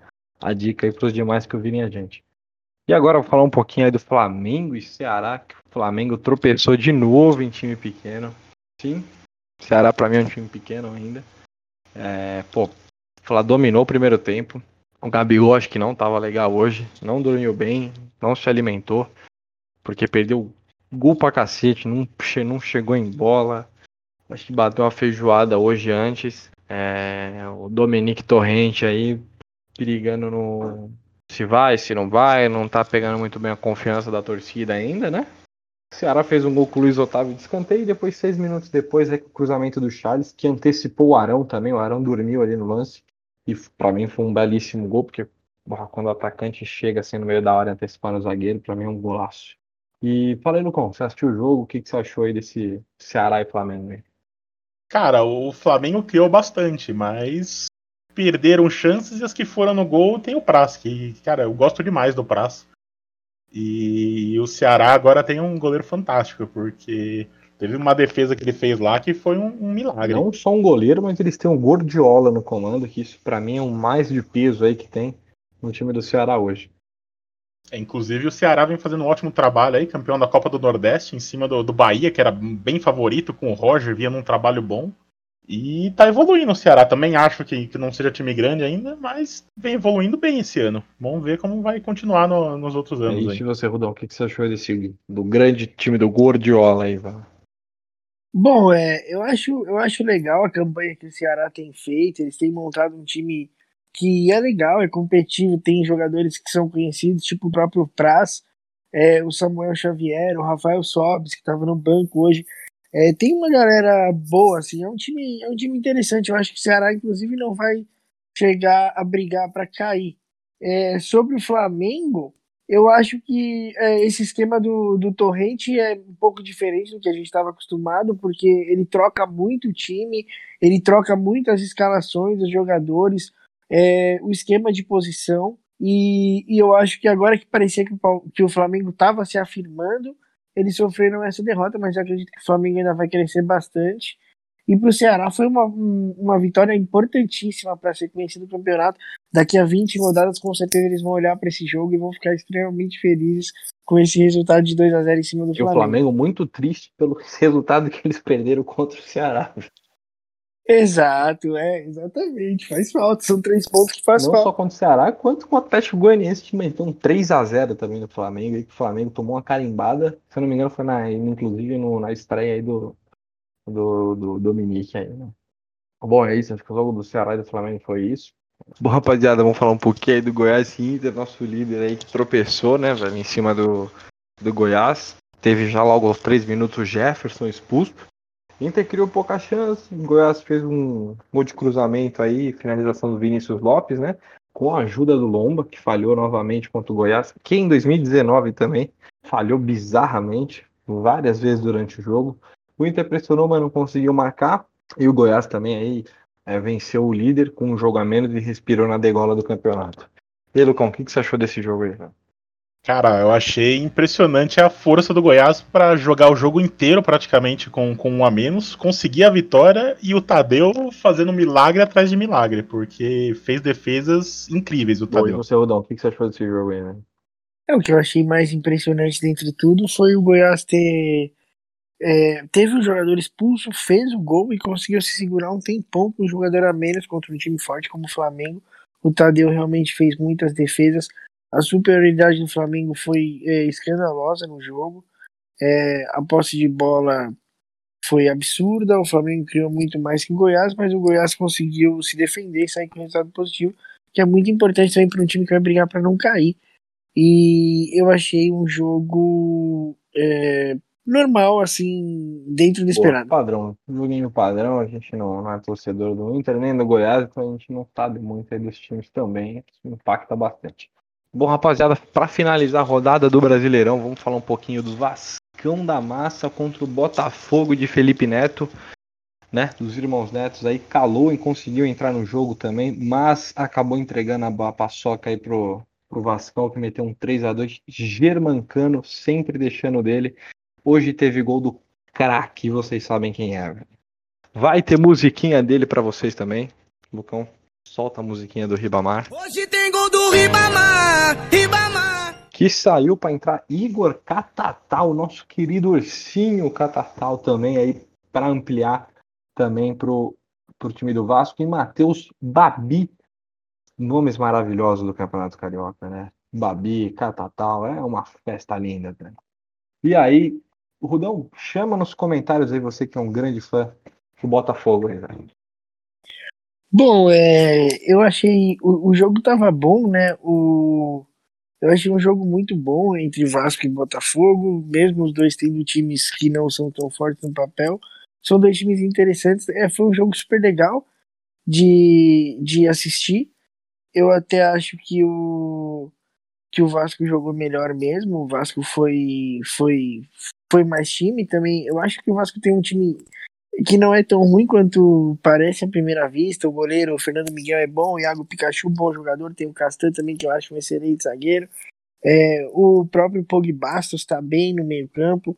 a dica aí para os demais que ouvirem a gente. E agora vou falar um pouquinho aí do Flamengo e Ceará, que o Flamengo tropeçou de novo em time pequeno. Sim, Ceará para mim é um time pequeno ainda. É, pô, Flamengo dominou o primeiro tempo. O Gabigol acho que não estava legal hoje, não dormiu bem, não se alimentou, porque perdeu Gol pra cacete, não, não chegou em bola. Acho que bateu uma feijoada hoje antes. É, o Dominique Torrente aí perigando no. Se vai, se não vai, não tá pegando muito bem a confiança da torcida ainda, né? Ceará fez um gol com o Luiz Otávio de escanteio e depois, seis minutos depois, é o cruzamento do Charles, que antecipou o Arão também. O Arão dormiu ali no lance. E para mim foi um belíssimo gol, porque quando o atacante chega assim no meio da hora antecipando o zagueiro, para mim é um golaço. E falei, Lucão, você assistiu o jogo, o que, que você achou aí desse Ceará e Flamengo? Aí? Cara, o Flamengo criou bastante, mas perderam chances e as que foram no gol tem o Praz, que, cara, eu gosto demais do Praz. E o Ceará agora tem um goleiro fantástico, porque teve uma defesa que ele fez lá que foi um, um milagre. Não só um goleiro, mas eles têm um Gordiola no comando, que isso para mim é o um mais de peso aí que tem no time do Ceará hoje. É, inclusive o Ceará vem fazendo um ótimo trabalho aí, campeão da Copa do Nordeste, em cima do, do Bahia, que era bem favorito, com o Roger, vinha num trabalho bom. E tá evoluindo o Ceará. Também acho que, que não seja time grande ainda, mas vem evoluindo bem esse ano. Vamos ver como vai continuar no, nos outros anos. E aí. você, Rudão, o que, que você achou desse do grande time do Gordiola aí, Bom, é, eu acho, eu acho legal a campanha que o Ceará tem feito. Eles têm montado um time que é legal, é competitivo, tem jogadores que são conhecidos, tipo o próprio Praz, é, o Samuel Xavier, o Rafael Sobis, que estava no banco hoje. É, tem uma galera boa, assim, é um time, é um time interessante. Eu acho que o Ceará, inclusive, não vai chegar a brigar para cair. É, sobre o Flamengo, eu acho que é, esse esquema do, do Torrente é um pouco diferente do que a gente estava acostumado, porque ele troca muito o time, ele troca muito as escalações dos jogadores é, o esquema de posição. E, e, eu acho que agora que parecia que o, que o Flamengo estava se afirmando, eles sofreram essa derrota, mas eu acredito que o Flamengo ainda vai crescer bastante. E para o Ceará foi uma, uma vitória importantíssima para a sequência do campeonato. Daqui a 20 rodadas, com certeza, eles vão olhar para esse jogo e vão ficar extremamente felizes com esse resultado de 2 a 0 em cima do e Flamengo. o Flamengo muito triste pelo resultado que eles perderam contra o Ceará. Exato, é, exatamente. Faz falta. São três pontos que faz Não falta. só contra o Ceará, quanto com o Atlético Goianiense, que meteu um 3x0 também no Flamengo. E que o Flamengo tomou uma carimbada. Se eu não me engano, foi na, inclusive no, na estreia aí do, do, do Dominique aí, né? Bom, é isso. Acho que o jogo do Ceará e do Flamengo foi isso. Bom, rapaziada, vamos falar um pouquinho aí do Goiás e Inter, nosso líder aí que tropeçou, né, velho, em cima do, do Goiás. Teve já logo aos três minutos o Jefferson expulso. Inter criou pouca chance, Goiás fez um gol de cruzamento aí, finalização do Vinícius Lopes, né? Com a ajuda do Lomba, que falhou novamente contra o Goiás, que em 2019 também falhou bizarramente, várias vezes durante o jogo. O Inter pressionou, mas não conseguiu marcar. E o Goiás também aí é, venceu o líder com um jogo a menos e respirou na degola do campeonato. E Lucão, o que, que você achou desse jogo aí? Velho? Cara, eu achei impressionante a força do Goiás para jogar o jogo inteiro praticamente com, com um a menos, conseguir a vitória e o Tadeu fazendo milagre atrás de milagre, porque fez defesas incríveis o Tadeu. você, Rodão, o que, você achou desse jogo aí, né? É, o que eu achei mais impressionante dentre tudo foi o Goiás ter. é, teve um jogador expulso, fez o gol e conseguiu se segurar um tempão com um jogador a menos contra um time forte como o Flamengo. O Tadeu realmente fez muitas defesas. A superioridade do Flamengo foi é, escandalosa no jogo. É, a posse de bola foi absurda. O Flamengo criou muito mais que o Goiás, mas o Goiás conseguiu se defender e sair com resultado positivo, que é muito importante também para um time que vai brigar para não cair. E eu achei um jogo é, normal, assim, dentro do esperado. Pô, padrão, joguinho padrão, a gente não, não é torcedor do Inter nem do Goiás, então a gente não sabe muito aí dos times também, isso impacta bastante. Bom, rapaziada, para finalizar a rodada do Brasileirão, vamos falar um pouquinho do Vascão da Massa contra o Botafogo de Felipe Neto, né? Dos irmãos Netos aí, calou e conseguiu entrar no jogo também, mas acabou entregando a paçoca aí pro, pro Vascão, que meteu um 3 a 2 Germancano, sempre deixando dele. Hoje teve gol do craque, vocês sabem quem é. Vai ter musiquinha dele para vocês também. Lucão, solta a musiquinha do Ribamar. Hoje tem gol do Ribamar, Ribamar. Que saiu para entrar Igor Catatal, nosso querido ursinho Catatal também aí para ampliar também pro, pro time do Vasco e Matheus Babi, nomes maravilhosos do Campeonato Carioca, né? Babi, Catatal, é uma festa linda, né? E aí, Rudão, chama nos comentários aí você que é um grande fã do Botafogo aí, velho. Bom, é, eu achei. O, o jogo tava bom, né? O, eu achei um jogo muito bom entre Vasco e Botafogo, mesmo os dois tendo times que não são tão fortes no papel. São dois times interessantes. É, foi um jogo super legal de, de assistir. Eu até acho que o, que o Vasco jogou melhor mesmo. O Vasco foi, foi, foi mais time também. Eu acho que o Vasco tem um time que não é tão ruim quanto parece à primeira vista. O goleiro o Fernando Miguel é bom, o Iago Pikachu, bom jogador. Tem o Castan também, que eu acho um excelente zagueiro. É, o próprio Pog Bastos está bem no meio-campo.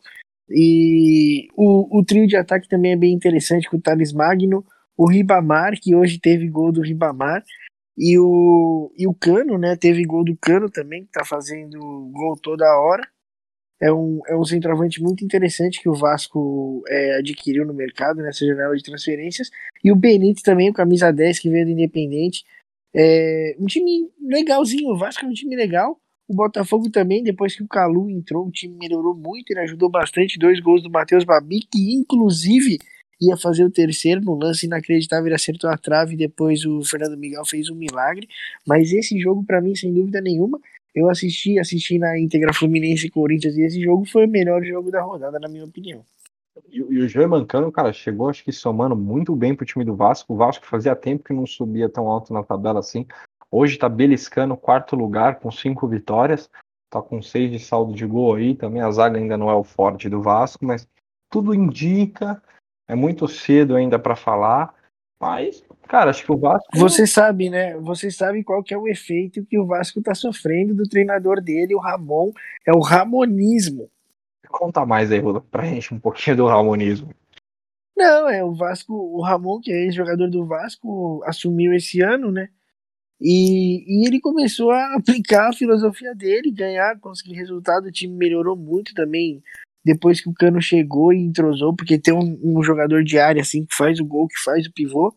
E o, o trio de ataque também é bem interessante com o Thales Magno, o Ribamar, que hoje teve gol do Ribamar, e o, e o Cano, né? Teve gol do Cano também, que tá fazendo gol toda hora. É um, é um centroavante muito interessante que o Vasco é, adquiriu no mercado nessa janela de transferências. E o Benítez também, o camisa 10 que veio do Independente. É um time legalzinho, o Vasco é um time legal. O Botafogo também, depois que o Calu entrou, o time melhorou muito, ele ajudou bastante. Dois gols do Matheus Babi, que inclusive ia fazer o terceiro no lance inacreditável, ele acertou a trave. Depois o Fernando Miguel fez um milagre. Mas esse jogo, para mim, sem dúvida nenhuma, eu assisti, assisti na íntegra Fluminense e Corinthians, e esse jogo foi o melhor jogo da rodada, na minha opinião. E, e o Germancano, cara, chegou, acho que somando muito bem pro time do Vasco. O Vasco fazia tempo que não subia tão alto na tabela assim. Hoje tá beliscando quarto lugar com cinco vitórias. Tá com seis de saldo de gol aí. Também a zaga ainda não é o forte do Vasco, mas tudo indica. É muito cedo ainda para falar. Mas, cara, acho que o Vasco. Você sabe, né? Você sabe qual que é o efeito que o Vasco tá sofrendo do treinador dele, o Ramon. É o ramonismo. Conta mais aí, Rula, pra gente um pouquinho do Ramonismo. Não, é o Vasco, o Ramon, que é ex-jogador do Vasco, assumiu esse ano, né? E, e ele começou a aplicar a filosofia dele, ganhar, conseguir resultado. O time melhorou muito também depois que o Cano chegou e entrosou, porque tem um, um jogador de área assim que faz o gol, que faz o pivô.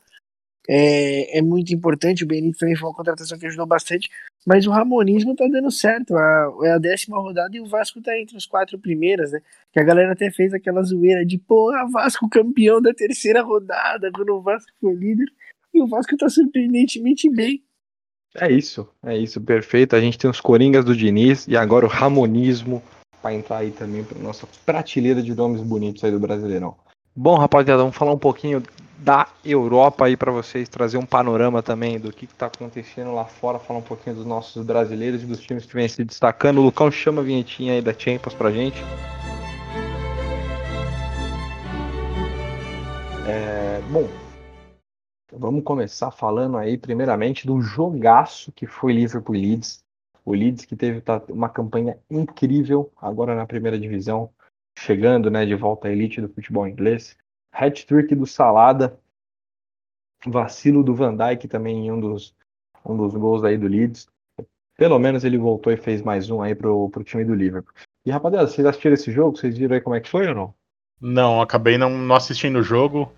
É, é muito importante. O Benito também foi uma contratação que ajudou bastante. Mas o Ramonismo tá dando certo. A, é a décima rodada e o Vasco tá entre os quatro primeiras, né? Que a galera até fez aquela zoeira de, porra, Vasco campeão da terceira rodada, quando o Vasco foi líder. E o Vasco tá surpreendentemente bem. É isso, é isso, perfeito. A gente tem os Coringas do Diniz e agora o Ramonismo para entrar aí também para nossa prateleira de nomes bonitos aí do Brasileirão. Bom, rapaziada, vamos falar um pouquinho da Europa aí para vocês, trazer um panorama também do que está acontecendo lá fora, falar um pouquinho dos nossos brasileiros e dos times que vêm se destacando. O Lucão chama a vinhetinha aí da Champions pra gente. É, bom, vamos começar falando aí primeiramente do jogaço que foi Liverpool Leeds. O Leeds que teve tá, uma campanha incrível agora na primeira divisão, chegando né, de volta à elite do futebol inglês. Hat-trick do Salada, vacilo do Van Dijk também em um dos, um dos gols aí do Leeds. Pelo menos ele voltou e fez mais um aí pro, pro time do Liverpool. E rapaziada, vocês assistiram esse jogo? Vocês viram aí como é que foi ou não? Não, acabei não, não assistindo o jogo,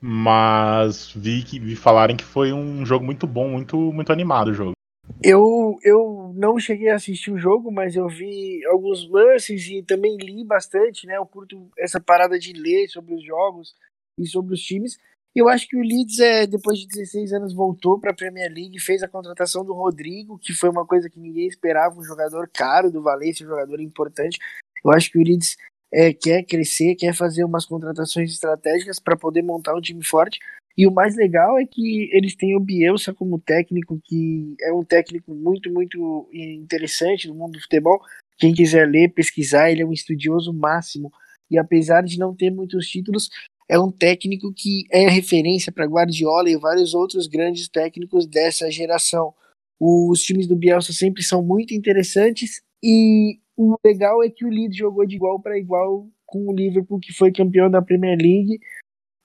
mas vi que vi falarem que foi um jogo muito bom, muito muito animado o jogo. Eu, eu não cheguei a assistir o jogo, mas eu vi alguns lances e também li bastante, né? Eu curto essa parada de ler sobre os jogos e sobre os times. Eu acho que o Leeds, é, depois de 16 anos, voltou para a Premier League, fez a contratação do Rodrigo, que foi uma coisa que ninguém esperava, um jogador caro do Valência, um jogador importante. Eu acho que o Leeds é, quer crescer, quer fazer umas contratações estratégicas para poder montar um time forte. E o mais legal é que eles têm o Bielsa como técnico, que é um técnico muito, muito interessante no mundo do futebol. Quem quiser ler, pesquisar, ele é um estudioso máximo. E apesar de não ter muitos títulos, é um técnico que é referência para Guardiola e vários outros grandes técnicos dessa geração. Os times do Bielsa sempre são muito interessantes e o legal é que o Leeds jogou de igual para igual com o Liverpool, que foi campeão da Premier League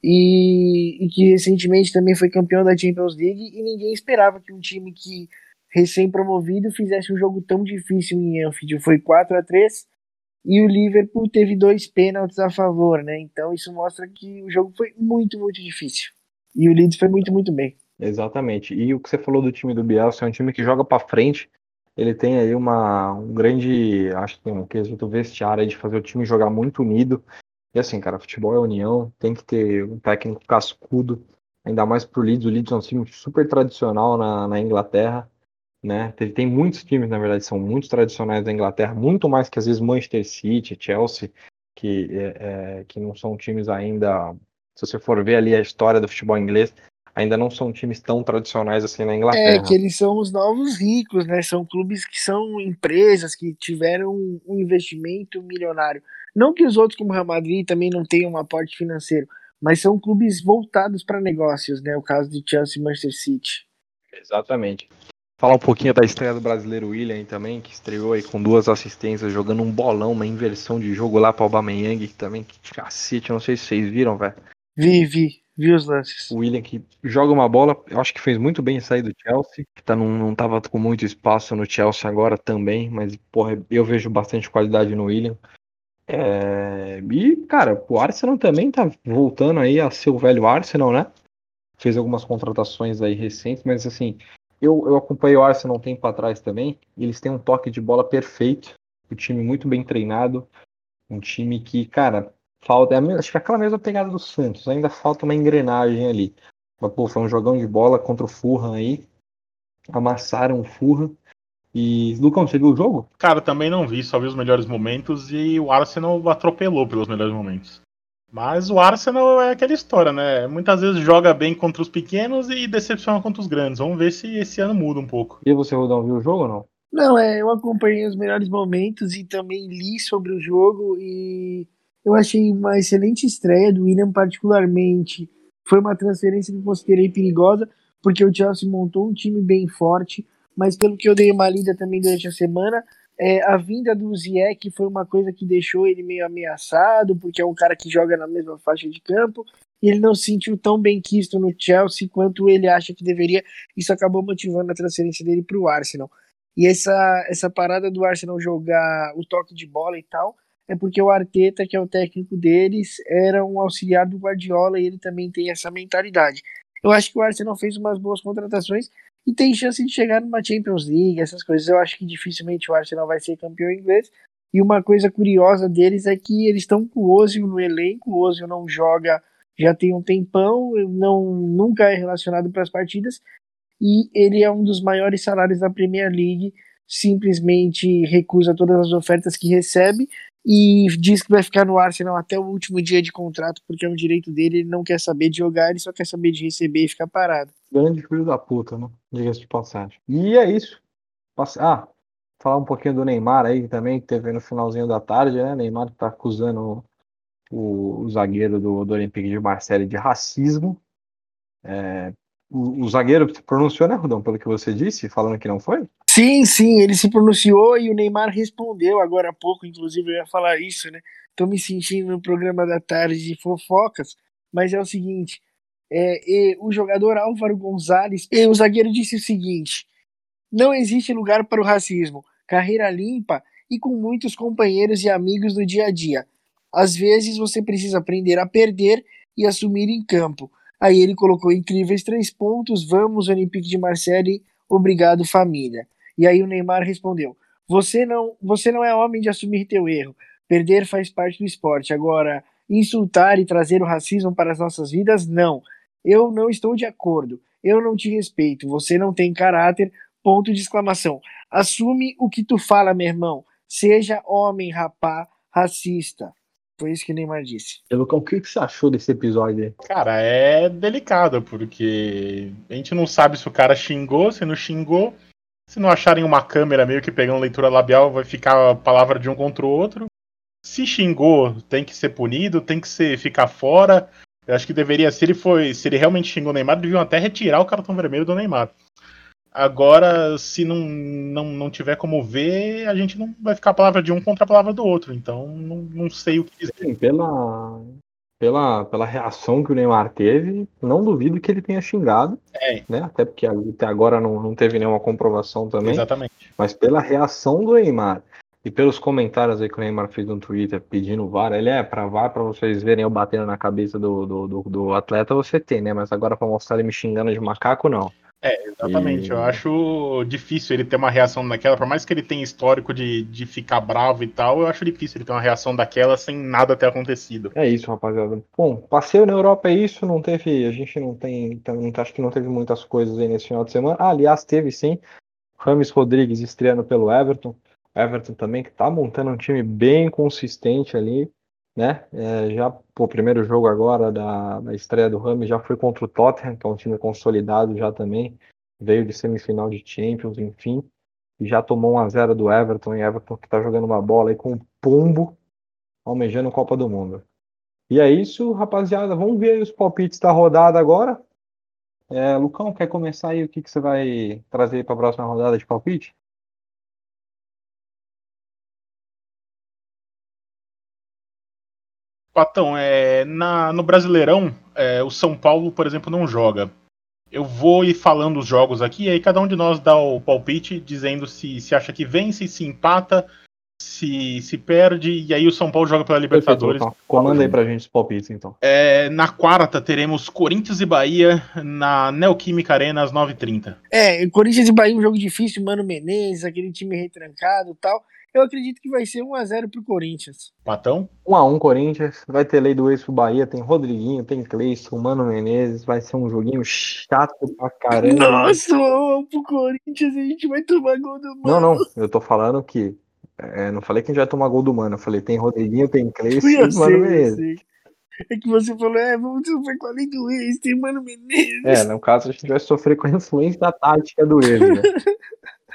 e, e, que recentemente também foi campeão da Champions League e ninguém esperava que um time que recém-promovido fizesse um jogo tão difícil em Anfield. Foi 4 a 3 e o Liverpool teve dois pênaltis a favor, né? Então isso mostra que o jogo foi muito, muito difícil. E o Leeds foi muito, muito bem. Exatamente. E o que você falou do time do Bielsa é um time que joga para frente. Ele tem aí uma, um grande, acho que um quesito vestiário de fazer o time jogar muito unido. E assim, cara, futebol é união, tem que ter um técnico cascudo, ainda mais pro Leeds. O Leeds é um time super tradicional na, na Inglaterra, né? Tem, tem muitos times, na verdade, são muito tradicionais da Inglaterra, muito mais que às vezes Manchester City, Chelsea, que, é, é, que não são times ainda. Se você for ver ali a história do futebol inglês, ainda não são times tão tradicionais assim na Inglaterra. É, que eles são os novos ricos, né? São clubes que são empresas que tiveram um investimento milionário. Não que os outros, como o Real Madrid, também não tenham um aporte financeiro, mas são clubes voltados para negócios, né? O caso de Chelsea e Manchester City. Exatamente. Falar um pouquinho da estreia do brasileiro William também, que estreou aí com duas assistências, jogando um bolão, uma inversão de jogo lá para o Aubameyang, que também, que cacete, não sei se vocês viram, velho. Vi, vi, vi os lances. O William que joga uma bola, eu acho que fez muito bem sair do Chelsea, que tá, não, não tava com muito espaço no Chelsea agora também, mas, porra, eu vejo bastante qualidade no William. É... E, cara, o Arsenal também tá voltando aí a ser o velho Arsenal, né? Fez algumas contratações aí recentes, mas assim, eu, eu acompanhei o Arsenal um tempo atrás também, e eles têm um toque de bola perfeito, um time muito bem treinado, um time que, cara, falta, é acho que é aquela mesma pegada do Santos, ainda falta uma engrenagem ali. Mas, pô, foi um jogão de bola contra o Fulham aí, amassaram o Fulham, e, Lucão, você viu o jogo? Cara, também não vi, só vi os melhores momentos e o Arsenal atropelou pelos melhores momentos. Mas o Arsenal é aquela história, né? Muitas vezes joga bem contra os pequenos e decepciona contra os grandes. Vamos ver se esse ano muda um pouco. E você, Rodão, viu o jogo ou não? Não, é, eu acompanhei os melhores momentos e também li sobre o jogo e eu achei uma excelente estreia do William, particularmente. Foi uma transferência que eu considerei perigosa, porque o Chelsea montou um time bem forte, mas pelo que eu dei uma lida também durante a semana, é, a vinda do Ziyech foi uma coisa que deixou ele meio ameaçado, porque é um cara que joga na mesma faixa de campo, e ele não se sentiu tão bem quisto no Chelsea quanto ele acha que deveria. Isso acabou motivando a transferência dele para o Arsenal. E essa, essa parada do Arsenal jogar o toque de bola e tal é porque o Arteta, que é o técnico deles, era um auxiliar do Guardiola e ele também tem essa mentalidade. Eu acho que o Arsenal fez umas boas contratações e tem chance de chegar numa Champions League, essas coisas. Eu acho que dificilmente o Arsenal vai ser campeão inglês. E uma coisa curiosa deles é que eles estão com o Ozil no elenco. O Ozil não joga já tem um tempão, não nunca é relacionado para as partidas e ele é um dos maiores salários da Premier League. Simplesmente recusa todas as ofertas que recebe e diz que vai ficar no Arsenal até o último dia de contrato, porque é um direito dele, ele não quer saber de jogar, ele só quer saber de receber e ficar parado. Grande filho da puta, né? Diga-se de passagem. E é isso. Ah, falar um pouquinho do Neymar aí também, que teve no finalzinho da tarde, né? Neymar tá acusando o, o zagueiro do, do Olympique de Marseille de racismo. É, o, o, zagueiro pronunciou, né, Rudão, pelo que você disse, falando que não foi? Sim, sim, ele se pronunciou e o Neymar respondeu agora há pouco, inclusive eu ia falar isso, né? Tô me sentindo no programa da tarde de fofocas, mas é o seguinte: é, o jogador Álvaro Gonzalez, o zagueiro disse o seguinte: não existe lugar para o racismo, carreira limpa e com muitos companheiros e amigos no dia a dia. Às vezes você precisa aprender a perder e assumir em campo. Aí ele colocou incríveis três pontos, vamos Olympique de Marseille, obrigado família. E aí o Neymar respondeu: Você não, você não é homem de assumir teu erro. Perder faz parte do esporte. Agora, insultar e trazer o racismo para as nossas vidas, não. Eu não estou de acordo. Eu não te respeito. Você não tem caráter. Ponto de exclamação. Assume o que tu fala, meu irmão. Seja homem, rapá, racista. Foi isso que o Neymar disse. Lucão, o que você achou desse episódio aí? Cara, é delicado, porque a gente não sabe se o cara xingou, se não xingou. Se não acharem uma câmera meio que pegando leitura labial, vai ficar a palavra de um contra o outro. Se xingou, tem que ser punido, tem que ser ficar fora. Eu acho que deveria, se ele foi, se ele realmente xingou o Neymar, deviam até retirar o cartão vermelho do Neymar. Agora, se não, não, não tiver como ver, a gente não vai ficar a palavra de um contra a palavra do outro. Então, não, não sei o que dizer. Sim, pela, pela, pela reação que o Neymar teve, não duvido que ele tenha xingado. É. Né? Até porque até agora não, não teve nenhuma comprovação também. Exatamente. Mas pela reação do Neymar e pelos comentários aí que o Neymar fez no Twitter pedindo VAR, ele é para VAR para vocês verem eu batendo na cabeça do, do, do, do atleta, você tem, né? Mas agora para mostrar ele me xingando de macaco, não. É, exatamente. E... Eu acho difícil ele ter uma reação daquela, por mais que ele tenha histórico de, de ficar bravo e tal, eu acho difícil ele ter uma reação daquela sem nada ter acontecido. É isso, rapaziada. Bom, passeio na Europa é isso, não teve. A gente não tem. Acho que não teve muitas coisas aí nesse final de semana. Ah, aliás, teve sim. Rames Rodrigues estreando pelo Everton. Everton também que tá montando um time bem consistente ali né? É, já o primeiro jogo agora da, da estreia do Rami já foi contra o Tottenham, que é um time consolidado já também, veio de semifinal de Champions, enfim, e já tomou 1 a 0 do Everton, e Everton que tá jogando uma bola aí com o pombo, almejando Copa do Mundo. E é isso, rapaziada, vamos ver aí os palpites da rodada agora. É, Lucão, quer começar aí o que, que você vai trazer para a próxima rodada de palpite? Patão, é, na, no Brasileirão, é, o São Paulo, por exemplo, não joga. Eu vou ir falando os jogos aqui, e aí cada um de nós dá o palpite, dizendo se, se acha que vence, se empata, se, se perde, e aí o São Paulo joga pela Libertadores. Perfeito, então. Comanda aí pra gente os palpites, então. É, na quarta teremos Corinthians e Bahia na Neoquímica Arena às 9h30. É, Corinthians e Bahia um jogo difícil, Mano Menezes, aquele time retrancado e tal. Eu acredito que vai ser 1x0 pro Corinthians. Patão? 1x1 Corinthians. Vai ter lei do ex pro Bahia. Tem Rodriguinho, tem Cleison, Mano Menezes. Vai ser um joguinho chato pra caramba. Nossa, 1x1 pro Corinthians. A gente vai tomar gol do Mano. Não, não. Eu tô falando que. É, não falei que a gente vai tomar gol do Mano. Eu falei tem Rodriguinho, tem Cleison e Mano sei, Menezes. É que você falou, é, vamos sofrer com a lei do ex, tem Mano Menezes. É, no caso a gente vai sofrer com a influência da tática do ex, né?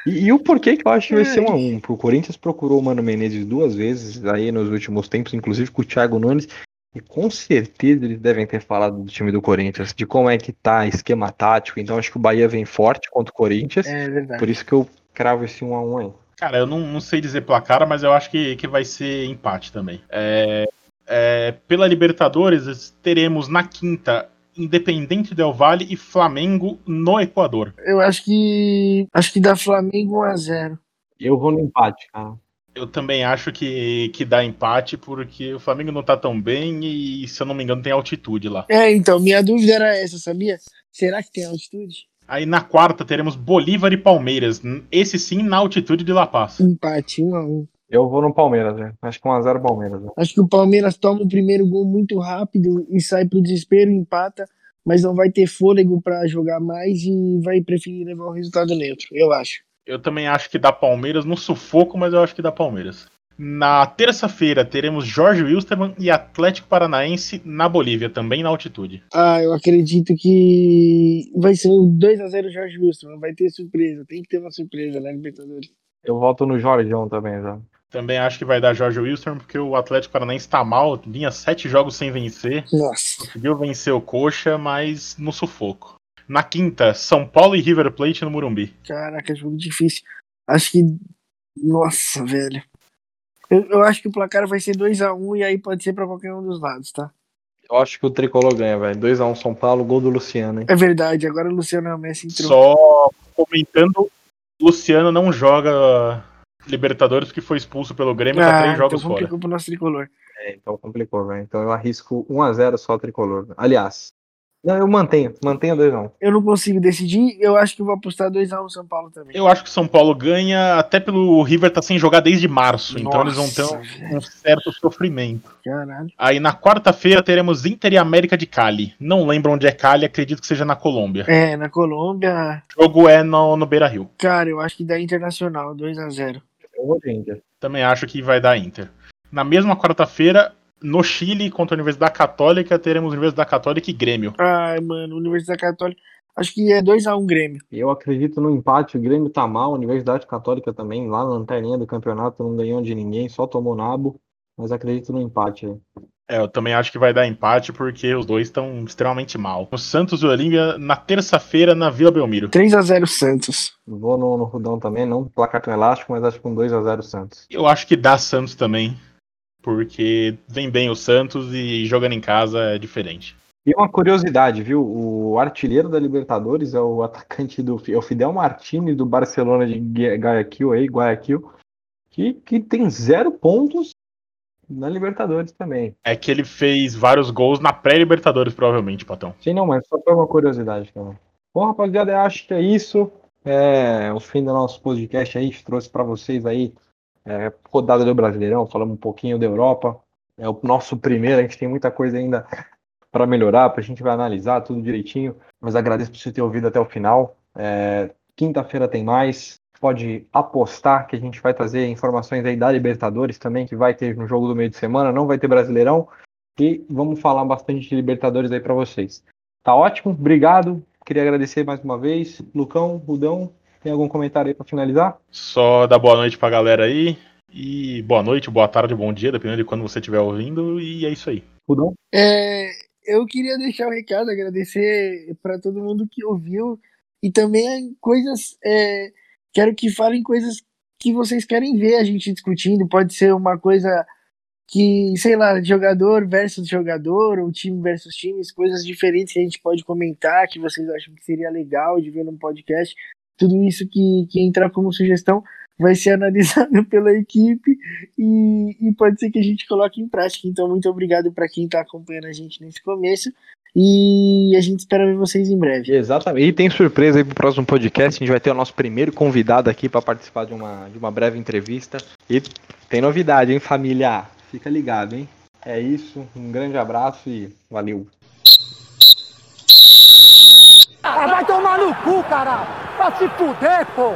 E, e, o porquê que eu acho que vai ser um a um? O Corinthians procurou o Mano Menezes duas vezes aí nos últimos tempos, inclusive com o Thiago Nunes. E com certeza eles devem ter falado do time do Corinthians, de como é que tá esquema tático. Então acho que o Bahia vem forte contra o Corinthians. É verdade. Por isso que eu cravo esse 1 a 1 aí. Cara, eu não, não sei dizer placar, mas eu acho que, que vai ser empate também. É, É, pela Libertadores, teremos na quinta Independente Del Valle e Flamengo no Equador. Eu acho que. Acho que dá Flamengo 1x0. Eu vou no empate, cara. Eu também acho que, que dá empate, porque o Flamengo não tá tão bem e, se eu não me engano, tem altitude lá. É, então, minha dúvida era essa, sabia? Será que tem altitude? Aí na quarta teremos Bolívar e Palmeiras. Esse sim na altitude de La Paz. Empate, 1x1. Eu vou no Palmeiras, né? Acho que 1x0 Palmeiras. Né? Acho que o Palmeiras toma o primeiro gol muito rápido e sai pro desespero, empata, mas não vai ter fôlego para jogar mais e vai preferir levar o resultado neutro, eu acho. Eu também acho que dá Palmeiras no sufoco, mas eu acho que dá Palmeiras. Na terça-feira teremos Jorge Wilstermann e Atlético Paranaense na Bolívia, também na altitude. Ah, eu acredito que vai ser um 2x0 Jorge Wilstermann, vai ter surpresa, tem que ter uma surpresa, né, Libertadores? Eu volto no Jorgeão também, já. Também acho que vai dar Jorge Wilson, porque o Atlético Paranaense está mal, vinha sete jogos sem vencer. Nossa. Conseguiu vencer o Coxa, mas no sufoco. Na quinta, São Paulo e River Plate no Morumbi. Caraca, jogo difícil. Acho que. Nossa, velho. Eu, eu acho que o placar vai ser 2x1 um, e aí pode ser pra qualquer um dos lados, tá? Eu acho que o Tricolor ganha, velho. 2x1 um São Paulo, gol do Luciano, hein? É verdade, agora o Luciano Messi entrou. Só comentando, Luciano não joga Libertadores porque foi expulso pelo Grêmio, ah, tá três jogos então fora. complicou pro nosso tricolor. É, então complicou, velho. Então eu arrisco 1x0 só o Tricolor. Aliás, não, eu mantenho, mantenho 2x1. Eu não consigo decidir, eu acho que eu vou apostar 2x1 São Paulo também. Eu acho que o São Paulo ganha, até pelo River tá sem jogar desde março, então eles vão ter Nossa, um, um certo sofrimento. Caralho. Aí na quarta-feira teremos Inter e América de Cali. Não lembro onde é Cali, acredito que seja na Colômbia. É, na Colômbia, O jogo é no, no Beira Rio. cara, eu acho que dá Internacional, 2x0. Eu vou de Inter. Também acho que vai dar Inter. Na mesma quarta-feira, no Chile, contra a Universidade Católica, teremos Universidade Católica e Grêmio. Ai, mano, Universidade Católica. Acho que é 2x1 Grêmio. Eu acredito no empate. O Grêmio tá mal, a Universidade Católica também, lá na lanterninha do campeonato, não ganhou de ninguém, só tomou nabo. Mas acredito no empate. aí. É, eu também acho que vai dar empate porque os dois estão extremamente mal. O Santos e o Olímpia na terça-feira na Vila Belmiro. 3x0 Santos. Vou no, no Rudão também, não placar tão elástico, mas acho que um 2x0 Santos. Eu acho que dá Santos também, porque vem bem o Santos e jogando em casa é diferente. E uma curiosidade, viu? O artilheiro da Libertadores é o atacante do é o Fidel Martins do Barcelona de Gua- Guayaquil aí, Guayaquil, que, que tem zero pontos na Libertadores também. É que ele fez vários gols na pré-Libertadores, provavelmente, Patão. Sim, não, mas só foi uma curiosidade, cara. Bom, rapaziada, eu acho que é isso. É o fim do nosso podcast aí, a gente trouxe para vocês aí é, rodada do Brasileirão, falamos um pouquinho da Europa. É o nosso primeiro, a gente tem muita coisa ainda para melhorar, para a gente vai analisar tudo direitinho. Mas agradeço por você ter ouvido até o final. É, Quinta-feira tem mais. Pode apostar que a gente vai trazer informações aí da Libertadores também, que vai ter no jogo do meio de semana, não vai ter Brasileirão. E vamos falar bastante de Libertadores aí para vocês. Tá ótimo, obrigado. Queria agradecer mais uma vez. Lucão, Rudão, tem algum comentário aí para finalizar? Só dar boa noite pra galera aí. E boa noite, boa tarde, bom dia, dependendo de quando você estiver ouvindo. E é isso aí. Rudão? É, eu queria deixar o recado, agradecer para todo mundo que ouviu e também coisas. é, quero que falem coisas que vocês querem ver a gente discutindo. Pode ser uma coisa que, sei lá, jogador versus jogador, ou time versus times, coisas diferentes que a gente pode comentar, que vocês acham que seria legal de ver num podcast. Tudo isso que, que entrar como sugestão vai ser analisado pela equipe e, e pode ser que a gente coloque em prática. Então, muito obrigado para quem está acompanhando a gente nesse começo e a gente espera ver vocês em breve. Exatamente. E tem surpresa aí pro próximo podcast. A gente vai ter o nosso primeiro convidado aqui para participar de uma, de uma breve entrevista. E tem novidade, hein, família? Fica ligado, hein? É isso. Um grande abraço e valeu. Ah, vai tomar no cu, caralho! Pra se fuder, pô!